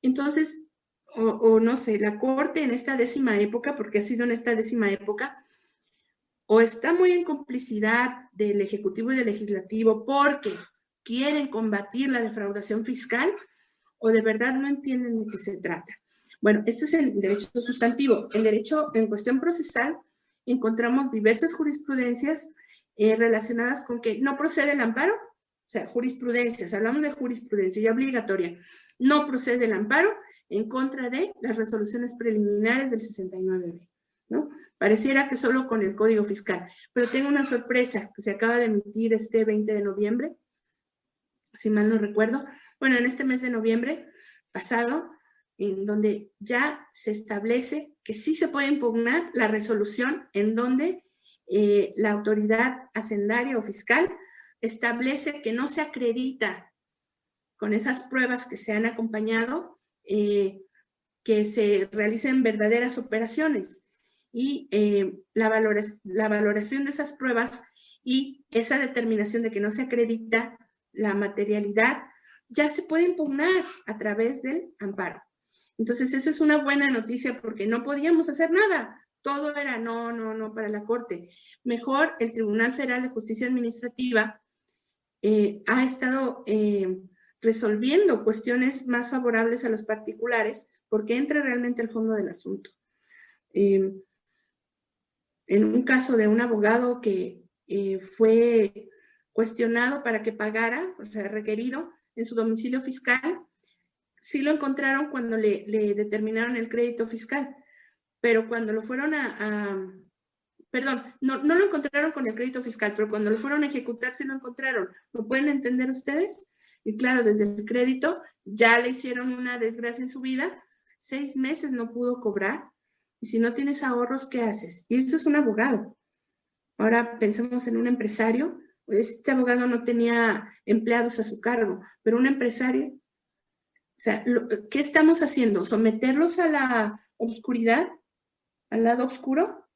Entonces, o, o, no sé, la Corte en esta décima época, porque ha sido en esta décima época, o está muy en complicidad del Ejecutivo y del Legislativo porque quieren combatir la defraudación fiscal o de verdad no entienden de qué se trata. Bueno, esto es el derecho sustantivo. En derecho, en cuestión procesal, encontramos diversas jurisprudencias eh, relacionadas con que no procede el amparo, o sea, jurisprudencias, hablamos de jurisprudencia ya obligatoria, no procede el amparo en contra de las resoluciones preliminares del 69B, ¿no? Pareciera que solo con el Código Fiscal, pero tengo una sorpresa que se acaba de emitir este 20 de noviembre, si mal no recuerdo, bueno, en este mes de noviembre pasado, en donde ya se establece que sí se puede impugnar la resolución en donde eh, la autoridad hacendaria o fiscal establece que no se acredita con esas pruebas que se han acompañado eh, que se realicen verdaderas operaciones y eh, la, la valoración de esas pruebas y esa determinación de que no se acredita la materialidad, ya se puede impugnar a través del amparo. Entonces, esa es una buena noticia porque no podíamos hacer nada. Todo era no, no, no para la Corte. Mejor el Tribunal Federal de Justicia Administrativa eh, ha estado eh, resolviendo cuestiones más favorables a los particulares porque entra realmente al fondo del asunto. Eh, en un caso de un abogado que fue cuestionado para que pagara, o sea, requerido en su domicilio fiscal, sí lo encontraron cuando le, determinaron el crédito fiscal, pero cuando lo fueron a, perdón, no, no, lo encontraron con el crédito fiscal, pero cuando lo fueron a ejecutar sí lo encontraron. ¿Lo pueden entender ustedes? Y claro, desde el crédito ya le hicieron una desgracia en su vida, seis meses no pudo cobrar, y si no tienes ahorros, ¿qué haces? Y eso es un abogado. Ahora pensemos en un empresario este abogado no tenía empleados a su cargo, pero un empresario, o sea, ¿qué estamos haciendo? ¿Someterlos a la oscuridad, al lado oscuro?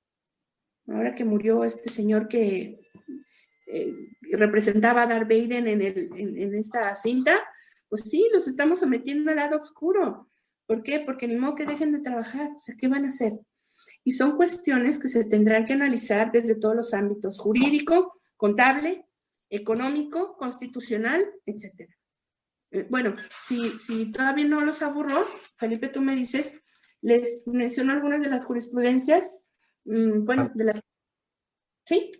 Ahora que murió este señor que eh, representaba a Darth en, en, esta cinta, pues sí, los estamos sometiendo al lado oscuro. ¿Por qué? Porque ni modo que dejen de trabajar. O sea, ¿qué van a hacer? Y son cuestiones que se tendrán que analizar desde todos los ámbitos, jurídico, contable, económico, constitucional, etc. eh, bueno, si, si todavía no los aburro, Felipe, tú me dices, les menciono algunas de las jurisprudencias, mm, bueno, ah. de las... ¿Sí?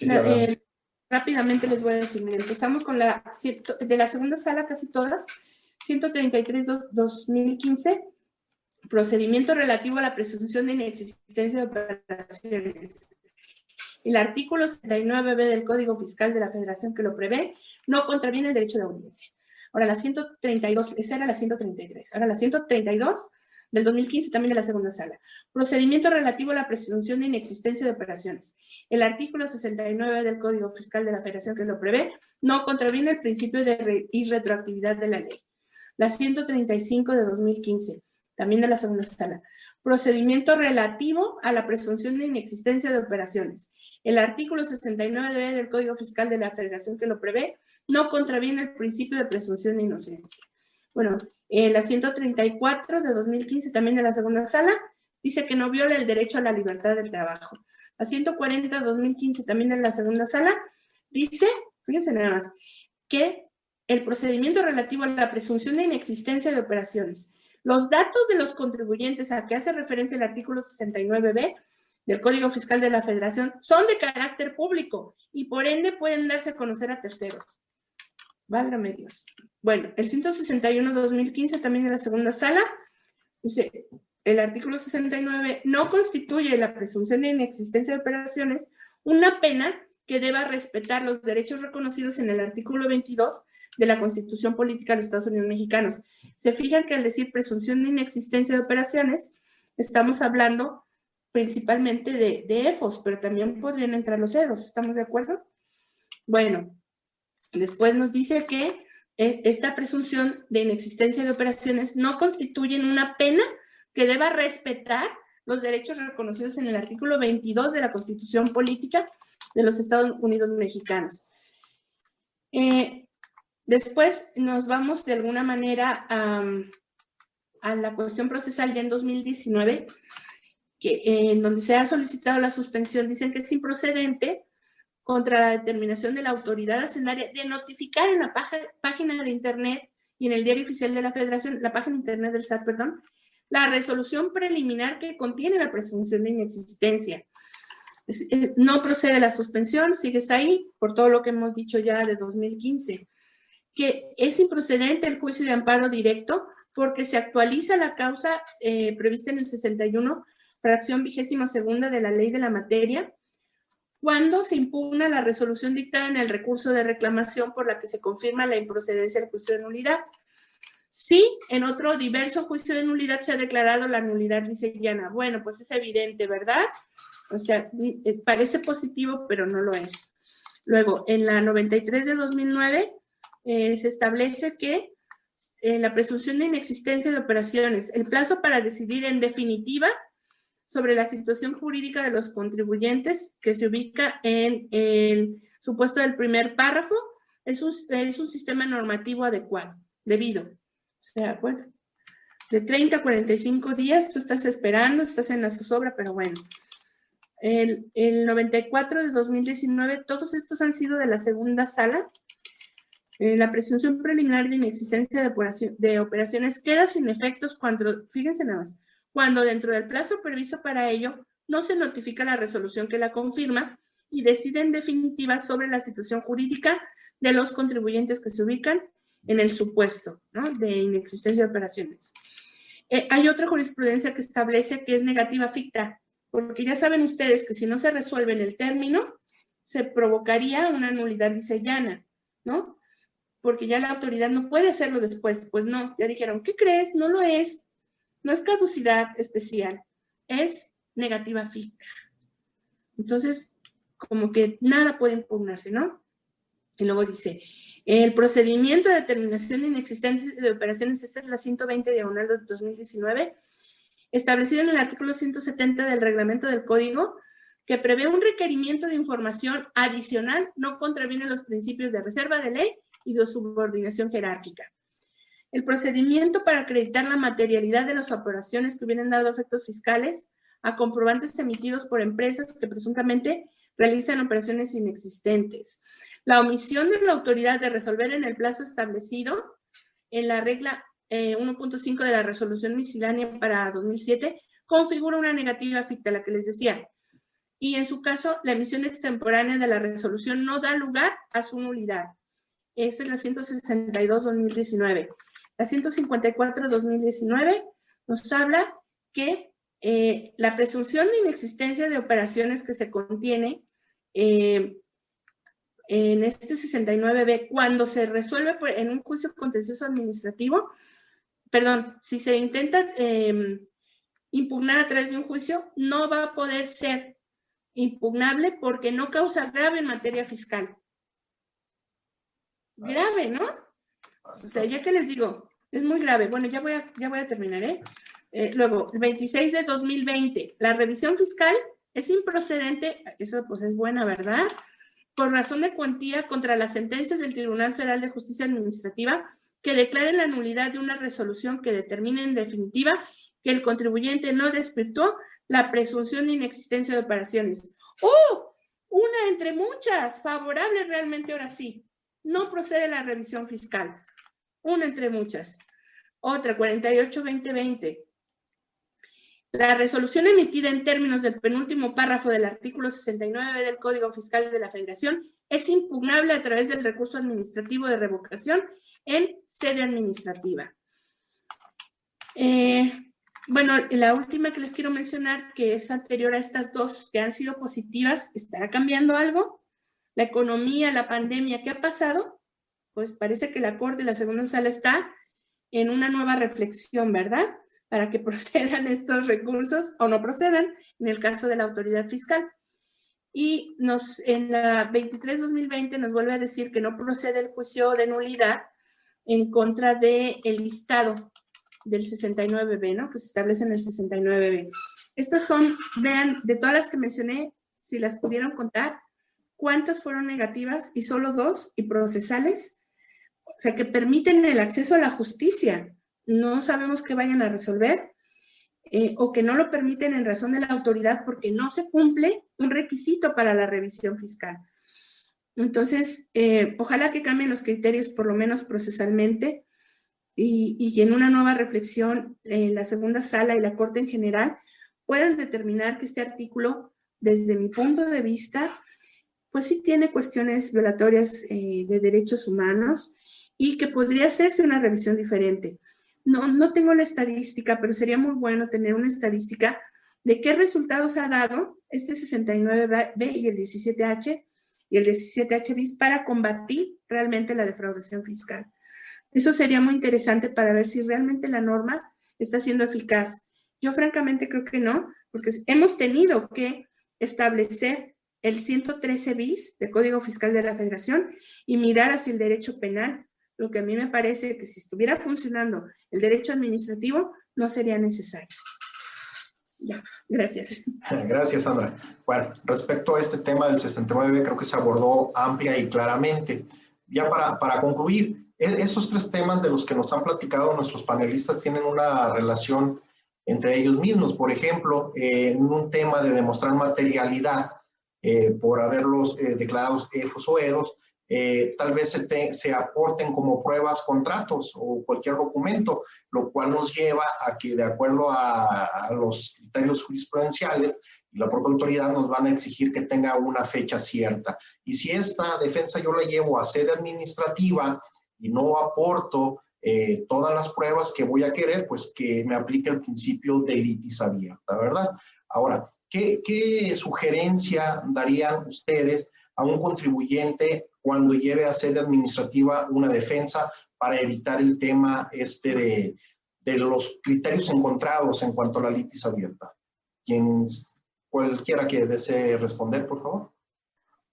Eh, rápidamente les voy a decir, empezamos con la, de la segunda sala, casi todas, 133-2015, procedimiento relativo a la presunción de inexistencia de operaciones. El artículo 79b del Código Fiscal de la Federación que lo prevé no contraviene el derecho de audiencia. Ahora la 132, esa era la 133. Ahora la 132 del 2015 también de la segunda sala. Procedimiento relativo a la presunción de inexistencia de operaciones. El artículo 69 del Código Fiscal de la Federación que lo prevé no contraviene el principio de irretroactividad de la ley. La 135 de 2015, también de la segunda sala. Procedimiento relativo a la presunción de inexistencia de operaciones. El artículo 69 del Código Fiscal de la Federación que lo prevé no contraviene el principio de presunción de inocencia. Bueno, eh, la 134 de 2015, también de la segunda sala, dice que no viola el derecho a la libertad del trabajo. La 140 de 2015, también de la segunda sala, dice, fíjense nada más, que el procedimiento relativo a la presunción de inexistencia de operaciones. Los datos de los contribuyentes a que hace referencia el artículo 69b del Código Fiscal de la Federación son de carácter público y por ende pueden darse a conocer a terceros. Válgame Dios. Bueno, el 161-2015 también de la segunda sala dice, el artículo 69 no constituye la presunción de inexistencia de operaciones una pena que deba respetar los derechos reconocidos en el artículo 22 de la Constitución Política de los Estados Unidos Mexicanos. Se fijan que al decir presunción de inexistencia de operaciones, estamos hablando principalmente de, de EFOS, pero también podrían entrar los EDOS, ¿estamos de acuerdo? Bueno, Después nos dice que e, esta presunción de inexistencia de operaciones no constituye una pena que deba respetar los derechos reconocidos en el artículo 22 de la Constitución Política de los Estados Unidos Mexicanos. Eh, después nos vamos de alguna manera a, la cuestión procesal ya en 2019, que, en donde se ha solicitado la suspensión, dicen que es improcedente contra la determinación de la autoridad hacendaria de notificar en la página de Internet y en el diario oficial de la Federación, la página de Internet del SAT, perdón, la resolución preliminar que contiene la presunción de inexistencia. Eh, no procede la suspensión, sigue ahí, por todo lo que hemos dicho ya de 2015, que es improcedente el juicio de amparo directo porque se actualiza la causa eh, prevista en el 61, fracción vigésima segunda de la ley de la materia, cuando se impugna la resolución dictada en el recurso de reclamación por la que se confirma la improcedencia del juicio de nulidad. Sí, en otro diverso juicio de nulidad se ha declarado la nulidad Llana. Bueno, pues es evidente, ¿verdad? O sea, eh, parece positivo, pero no lo es. Luego, en la 93 de 2009 eh, se establece que eh, la presunción de inexistencia de operaciones, el plazo para decidir en definitiva sobre la situación jurídica de los contribuyentes que se ubica en el supuesto del primer párrafo es un, es un sistema normativo adecuado, debido. O sea, bueno, de 30 a 45 días tú estás esperando, estás en la zozobra, pero bueno. El, el 94 de 2019, todos estos han sido de la segunda sala. Eh, la presunción preliminar de inexistencia de operaciones queda sin efectos cuando, fíjense nada más, cuando dentro del plazo previsto para ello no se notifica la resolución que la confirma y decide en definitiva sobre la situación jurídica de los contribuyentes que se ubican en el supuesto de inexistencia de operaciones. Eh, hay otra jurisprudencia que establece que es negativa ficta, porque ya saben ustedes que si no se resuelve en el término, se provocaría una nulidad disellana, ¿no? Porque ya la autoridad no puede hacerlo después. Pues no, ya dijeron, ¿qué crees? No lo es. No es caducidad especial, es negativa fija. Entonces, como que nada puede impugnarse, ¿no? Y luego dice, el procedimiento de determinación de inexistencia de operaciones, esta es la 120 diagonal de 2019, establecido en el artículo 170 del reglamento del código, que prevé un requerimiento de información adicional, no contraviene los principios de reserva de ley y de subordinación jerárquica. El procedimiento para acreditar la materialidad de las operaciones que hubieran dado efectos fiscales a comprobantes emitidos por empresas que presuntamente realizan operaciones inexistentes. La omisión de la autoridad de resolver en el plazo establecido en la regla 1.5 de la resolución miscelánea para 2007, configura una negativa ficta, la que les decía. Y en su caso, la emisión extemporánea de la resolución no da lugar a su nulidad. Esta es la 162-2019. La 154-2019 nos habla que eh, la presunción de inexistencia de operaciones que se contiene eh, en este 69B, cuando se resuelve en un juicio contencioso administrativo, perdón, si se intenta em, impugnar a través de un juicio, no va a poder ser impugnable porque no causa grave en materia fiscal. Grave, ¿no? O sea, ya que les digo, es muy grave. Bueno, ya voy a, ya voy a terminar, ¿eh? eh luego, el 26 de 2020, la revisión fiscal es improcedente, eso pues es buena, ¿verdad? Por razón de cuantía contra las sentencias del Tribunal Federal de Justicia Administrativa que declaren la nulidad de una resolución que determine en definitiva que el contribuyente no despertó la presunción de inexistencia de operaciones. ¡Oh! Una entre muchas, favorable realmente ahora sí. No procede la revisión fiscal. Una entre muchas. Otra, 48-2020. La resolución emitida en términos del penúltimo párrafo del artículo 69 del Código Fiscal de la Federación es impugnable a través del recurso administrativo de revocación en sede administrativa. Eh, bueno, la última que les quiero mencionar, que es anterior a estas dos que han sido positivas, ¿estará cambiando algo? La economía, la pandemia, ¿qué ha pasado? Pues parece que la Corte, la segunda sala, está en una nueva reflexión, ¿verdad? Para que procedan estos recursos o no procedan, en el caso de la autoridad fiscal. Y nos, en la 23-2020 nos vuelve a decir que no procede el juicio de nulidad en contra del el listado del 69B, ¿no? Que se establece en el 69B. Estas son, vean, de todas las que mencioné, si las pudieron contar, cuántas fueron negativas y solo dos y procesales, o sea, que permiten el acceso a la justicia. No sabemos qué vayan a resolver eh, o que no lo permiten en razón de la autoridad porque no se cumple un requisito para la revisión fiscal. Entonces, eh, ojalá que cambien los criterios, por lo menos procesalmente, y, en una nueva reflexión, en la segunda sala y la Corte en general puedan determinar que este artículo, desde mi punto de vista, pues sí tiene cuestiones violatorias eh, de derechos humanos y que podría hacerse una revisión diferente. No, no tengo la estadística, pero sería muy bueno tener una estadística de qué resultados ha dado este 69B y el 17H y el 17H bis para combatir realmente la defraudación fiscal. Eso sería muy interesante para ver si realmente la norma está siendo eficaz. Yo francamente creo que no, porque hemos tenido que establecer el 113 bis del Código Fiscal de la Federación y mirar hacia el derecho penal, lo que a mí me parece que si estuviera funcionando el derecho administrativo no sería necesario. Ya, gracias. Gracias, Sandra. Bueno, respecto a este tema del 69, creo que se abordó amplia y claramente. Ya para, para concluir, e-, esos tres temas de los que nos han platicado nuestros panelistas tienen una relación entre ellos mismos. Por ejemplo, en un tema de demostrar materialidad eh, por haberlos eh, declarados EFOS o EDOS, eh, tal vez se, aporten como pruebas contratos o cualquier documento, lo cual nos lleva a que de acuerdo a, los criterios jurisprudenciales, la propia autoridad nos van a exigir que tenga una fecha cierta. Y si esta defensa yo la llevo a sede administrativa, y no aporto eh, todas las pruebas que voy a querer, pues que me aplique el principio de litis abierta, ¿verdad? Ahora, ¿qué, ¿qué, sugerencia darían ustedes a un contribuyente cuando lleve a sede administrativa una defensa para evitar el tema este de, de los criterios encontrados en cuanto a la litis abierta? Quien, cualquiera que desee responder, por favor.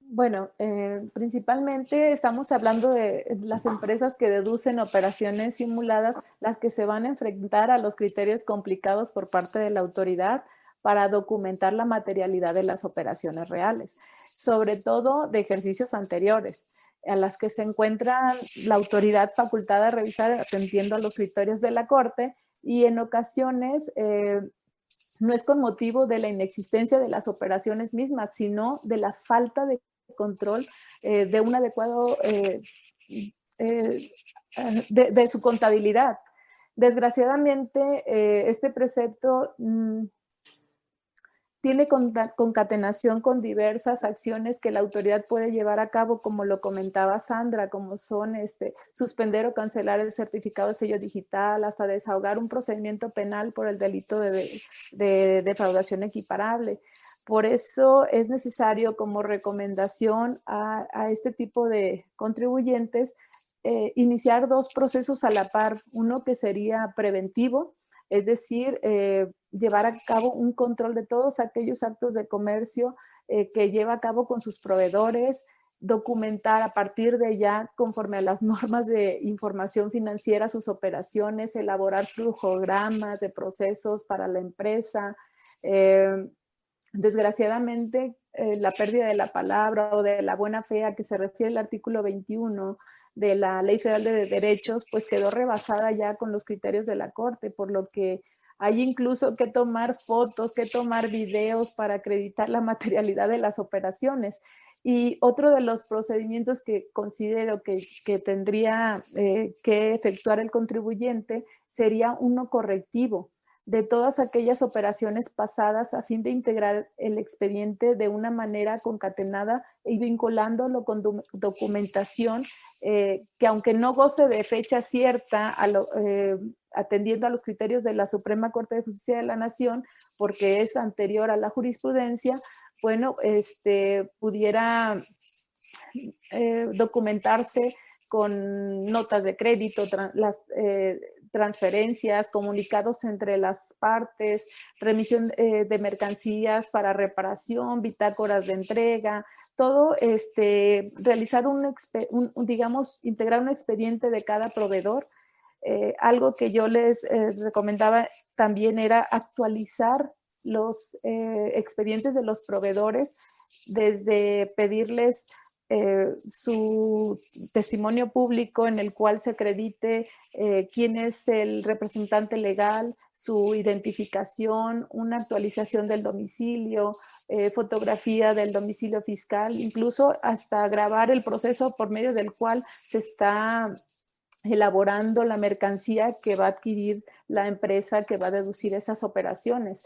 Bueno, eh, principalmente estamos hablando de las empresas que deducen operaciones simuladas, las que se van a enfrentar a los criterios complicados por parte de la autoridad para documentar la materialidad de las operaciones reales, sobre todo de ejercicios anteriores, a las que se encuentra la autoridad facultada a revisar atendiendo a los criterios de la Corte y en ocasiones eh, no es con motivo de la inexistencia de las operaciones mismas, sino de la falta de control eh, de un adecuado eh, de, su contabilidad. Desgraciadamente, este precepto mm, tiene concatenación con diversas acciones que la autoridad puede llevar a cabo, como lo comentaba Sandra, como son este, suspender o cancelar el certificado de sello digital, hasta desahogar un procedimiento penal por el delito de, defraudación equiparable. Por eso es necesario como recomendación a, este tipo de contribuyentes eh, iniciar dos procesos a la par, uno que sería preventivo, es decir, eh, llevar a cabo un control de todos aquellos actos de comercio eh, que lleva a cabo con sus proveedores, documentar a partir de ya, conforme a las normas de información financiera, sus operaciones, elaborar flujogramas de procesos para la empresa. Eh, desgraciadamente, la pérdida de la palabra o de la buena fe a que se refiere el artículo 21 de la Ley Federal de Derechos, pues quedó rebasada ya con los criterios de la Corte, por lo que hay incluso que tomar fotos, que tomar videos para acreditar la materialidad de las operaciones. Y otro de los procedimientos que considero que, tendría eh, que efectuar el contribuyente sería uno correctivo de todas aquellas operaciones pasadas a fin de integrar el expediente de una manera concatenada y vinculándolo con documentación eh, que aunque no goce de fecha cierta, eh, atendiendo a los criterios de la Suprema Corte de Justicia de la Nación, porque es anterior a la jurisprudencia, bueno, este, pudiera eh, documentarse con notas de crédito, las transferencias, comunicados entre las partes, remisión de mercancías para reparación, bitácoras de entrega, todo este, realizar un, digamos, integrar un expediente de cada proveedor. Eh, algo que yo les eh, recomendaba también era actualizar los eh, expedientes de los proveedores desde pedirles su testimonio público en el cual se acredite quién es el representante legal, su identificación, una actualización del domicilio, fotografía del domicilio fiscal, incluso hasta grabar el proceso por medio del cual se está elaborando la mercancía que va a adquirir la empresa que va a deducir esas operaciones.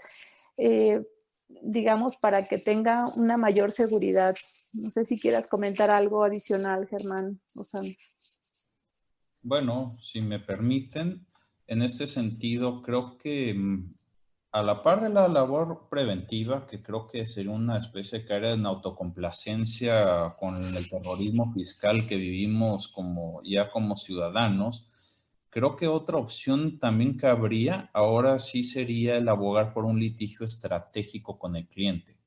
digamos, para que tenga una mayor seguridad no sé si quieras comentar algo adicional, Germán o Bueno, si me permiten, en ese sentido, creo que mm, a la par de la labor preventiva, que creo que sería una especie de caer en autocomplacencia con el terrorismo fiscal que vivimos como ya como ciudadanos, creo que otra opción también cabría, ahora sí sería el abogar por un litigio estratégico con el cliente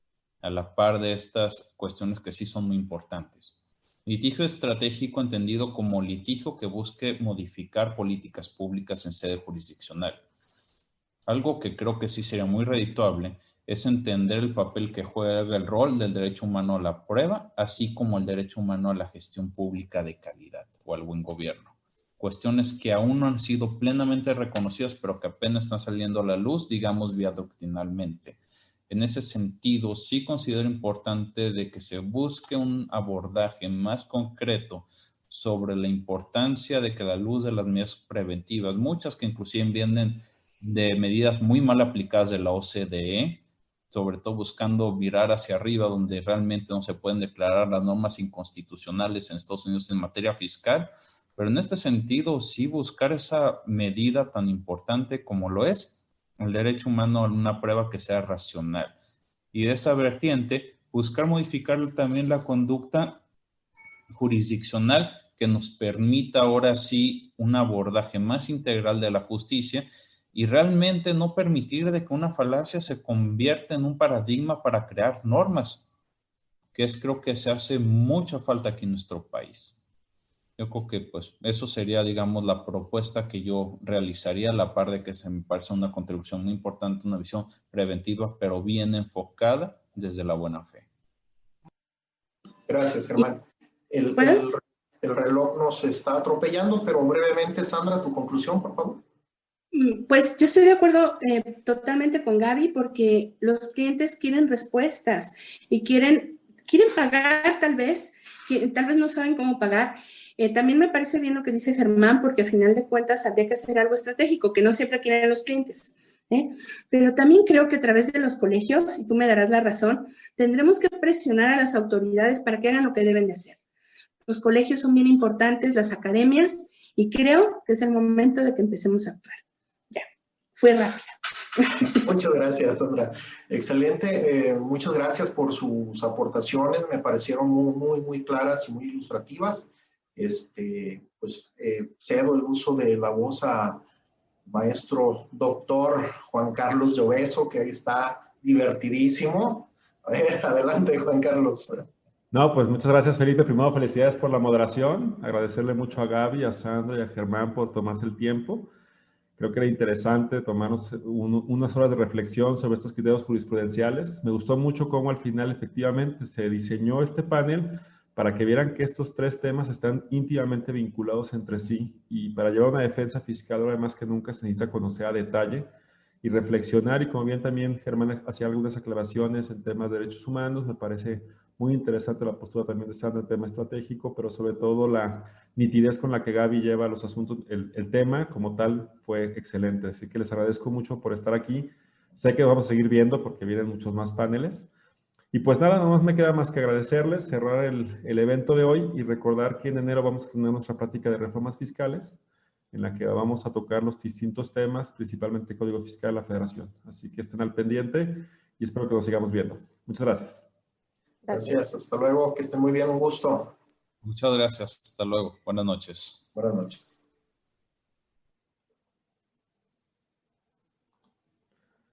a la par de estas cuestiones que sí son muy importantes. Litigio estratégico entendido como litigio que busque modificar políticas públicas en sede jurisdiccional. Algo que creo que sí sería muy redituable es entender el papel que juega el rol del derecho humano a la prueba, así como el derecho humano a la gestión pública de calidad o al buen gobierno. Cuestiones que aún no han sido plenamente reconocidas, pero que apenas están saliendo a la luz, digamos, vía doctrinalmente en ese sentido, sí considero importante de que se busque un abordaje más concreto sobre la importancia de que la luz de las medidas preventivas, muchas que inclusive vienen de medidas muy mal aplicadas de la OCDE, sobre todo buscando mirar hacia arriba donde realmente no se pueden declarar las normas inconstitucionales en Estados Unidos en materia fiscal, pero en este sentido sí buscar esa medida tan importante como lo es el derecho humano a una prueba que sea racional. Y de esa vertiente, buscar modificar también la conducta jurisdiccional que nos permita ahora sí un abordaje más integral de la justicia y realmente no permitir de que una falacia se convierta en un paradigma para crear normas, que es creo que se hace mucha falta aquí en nuestro país. Yo creo que pues eso sería, digamos, la propuesta que yo realizaría, a la par de que se me parece una contribución muy importante, una visión preventiva, pero bien enfocada desde la buena fe. Gracias, Germán. El, reloj nos está atropellando, pero brevemente, Sandra, tu conclusión, por favor. Mm, pues yo estoy de acuerdo eh, totalmente con Gaby porque los clientes quieren respuestas y quieren, quieren pagar tal vez, tal vez no saben cómo pagar Eh, también me parece bien lo que dice Germán, porque a final de cuentas habría que hacer algo estratégico, que no siempre quieren los clientes. ¿eh? Pero también creo que a través de los colegios, y tú me darás la razón, tendremos que presionar a las autoridades para que hagan lo que deben de hacer. Los colegios son bien importantes, las academias, y creo que es el momento de que empecemos a actuar. Fue rápido. Muchas gracias, Sandra. Excelente. Eh, muchas gracias por sus aportaciones. Me parecieron muy, muy, muy claras y muy ilustrativas. Este, pues eh, cedo el uso de la voz a maestro doctor Juan Carlos Lloveso, que ahí está divertidísimo. adelante, Juan Carlos. No, pues muchas gracias, Felipe. Primero, felicidades por la moderación. Agradecerle mucho a Gaby, a Sandra y a Germán por tomarse el tiempo. Creo que era interesante tomarnos unas horas de reflexión sobre estos criterios jurisprudenciales. Me gustó mucho cómo al final efectivamente se diseñó este panel para que vieran que estos tres temas están íntimamente vinculados entre sí y para llevar una defensa fiscal ahora más que nunca se necesita conocer a detalle y reflexionar y como bien también Germán hacía algunas aclaraciones en temas de derechos humanos, me parece muy interesante la postura también de Sandra en tema estratégico, pero sobre todo la nitidez con la que Gaby lleva los asuntos, el, el, tema como tal fue excelente. Así que les agradezco mucho por estar aquí. Sé que vamos a seguir viendo porque vienen muchos más paneles. Y pues nada, no más me queda más que agradecerles, cerrar el, el evento de hoy y recordar que en enero vamos a tener nuestra práctica de reformas fiscales en la que vamos a tocar los distintos temas, principalmente Código Fiscal de la Federación. Así que estén al pendiente y espero que nos sigamos viendo. Muchas gracias. Gracias. Hasta luego. Que estén muy bien. Un gusto. Muchas gracias. Hasta luego. Buenas noches. Buenas noches.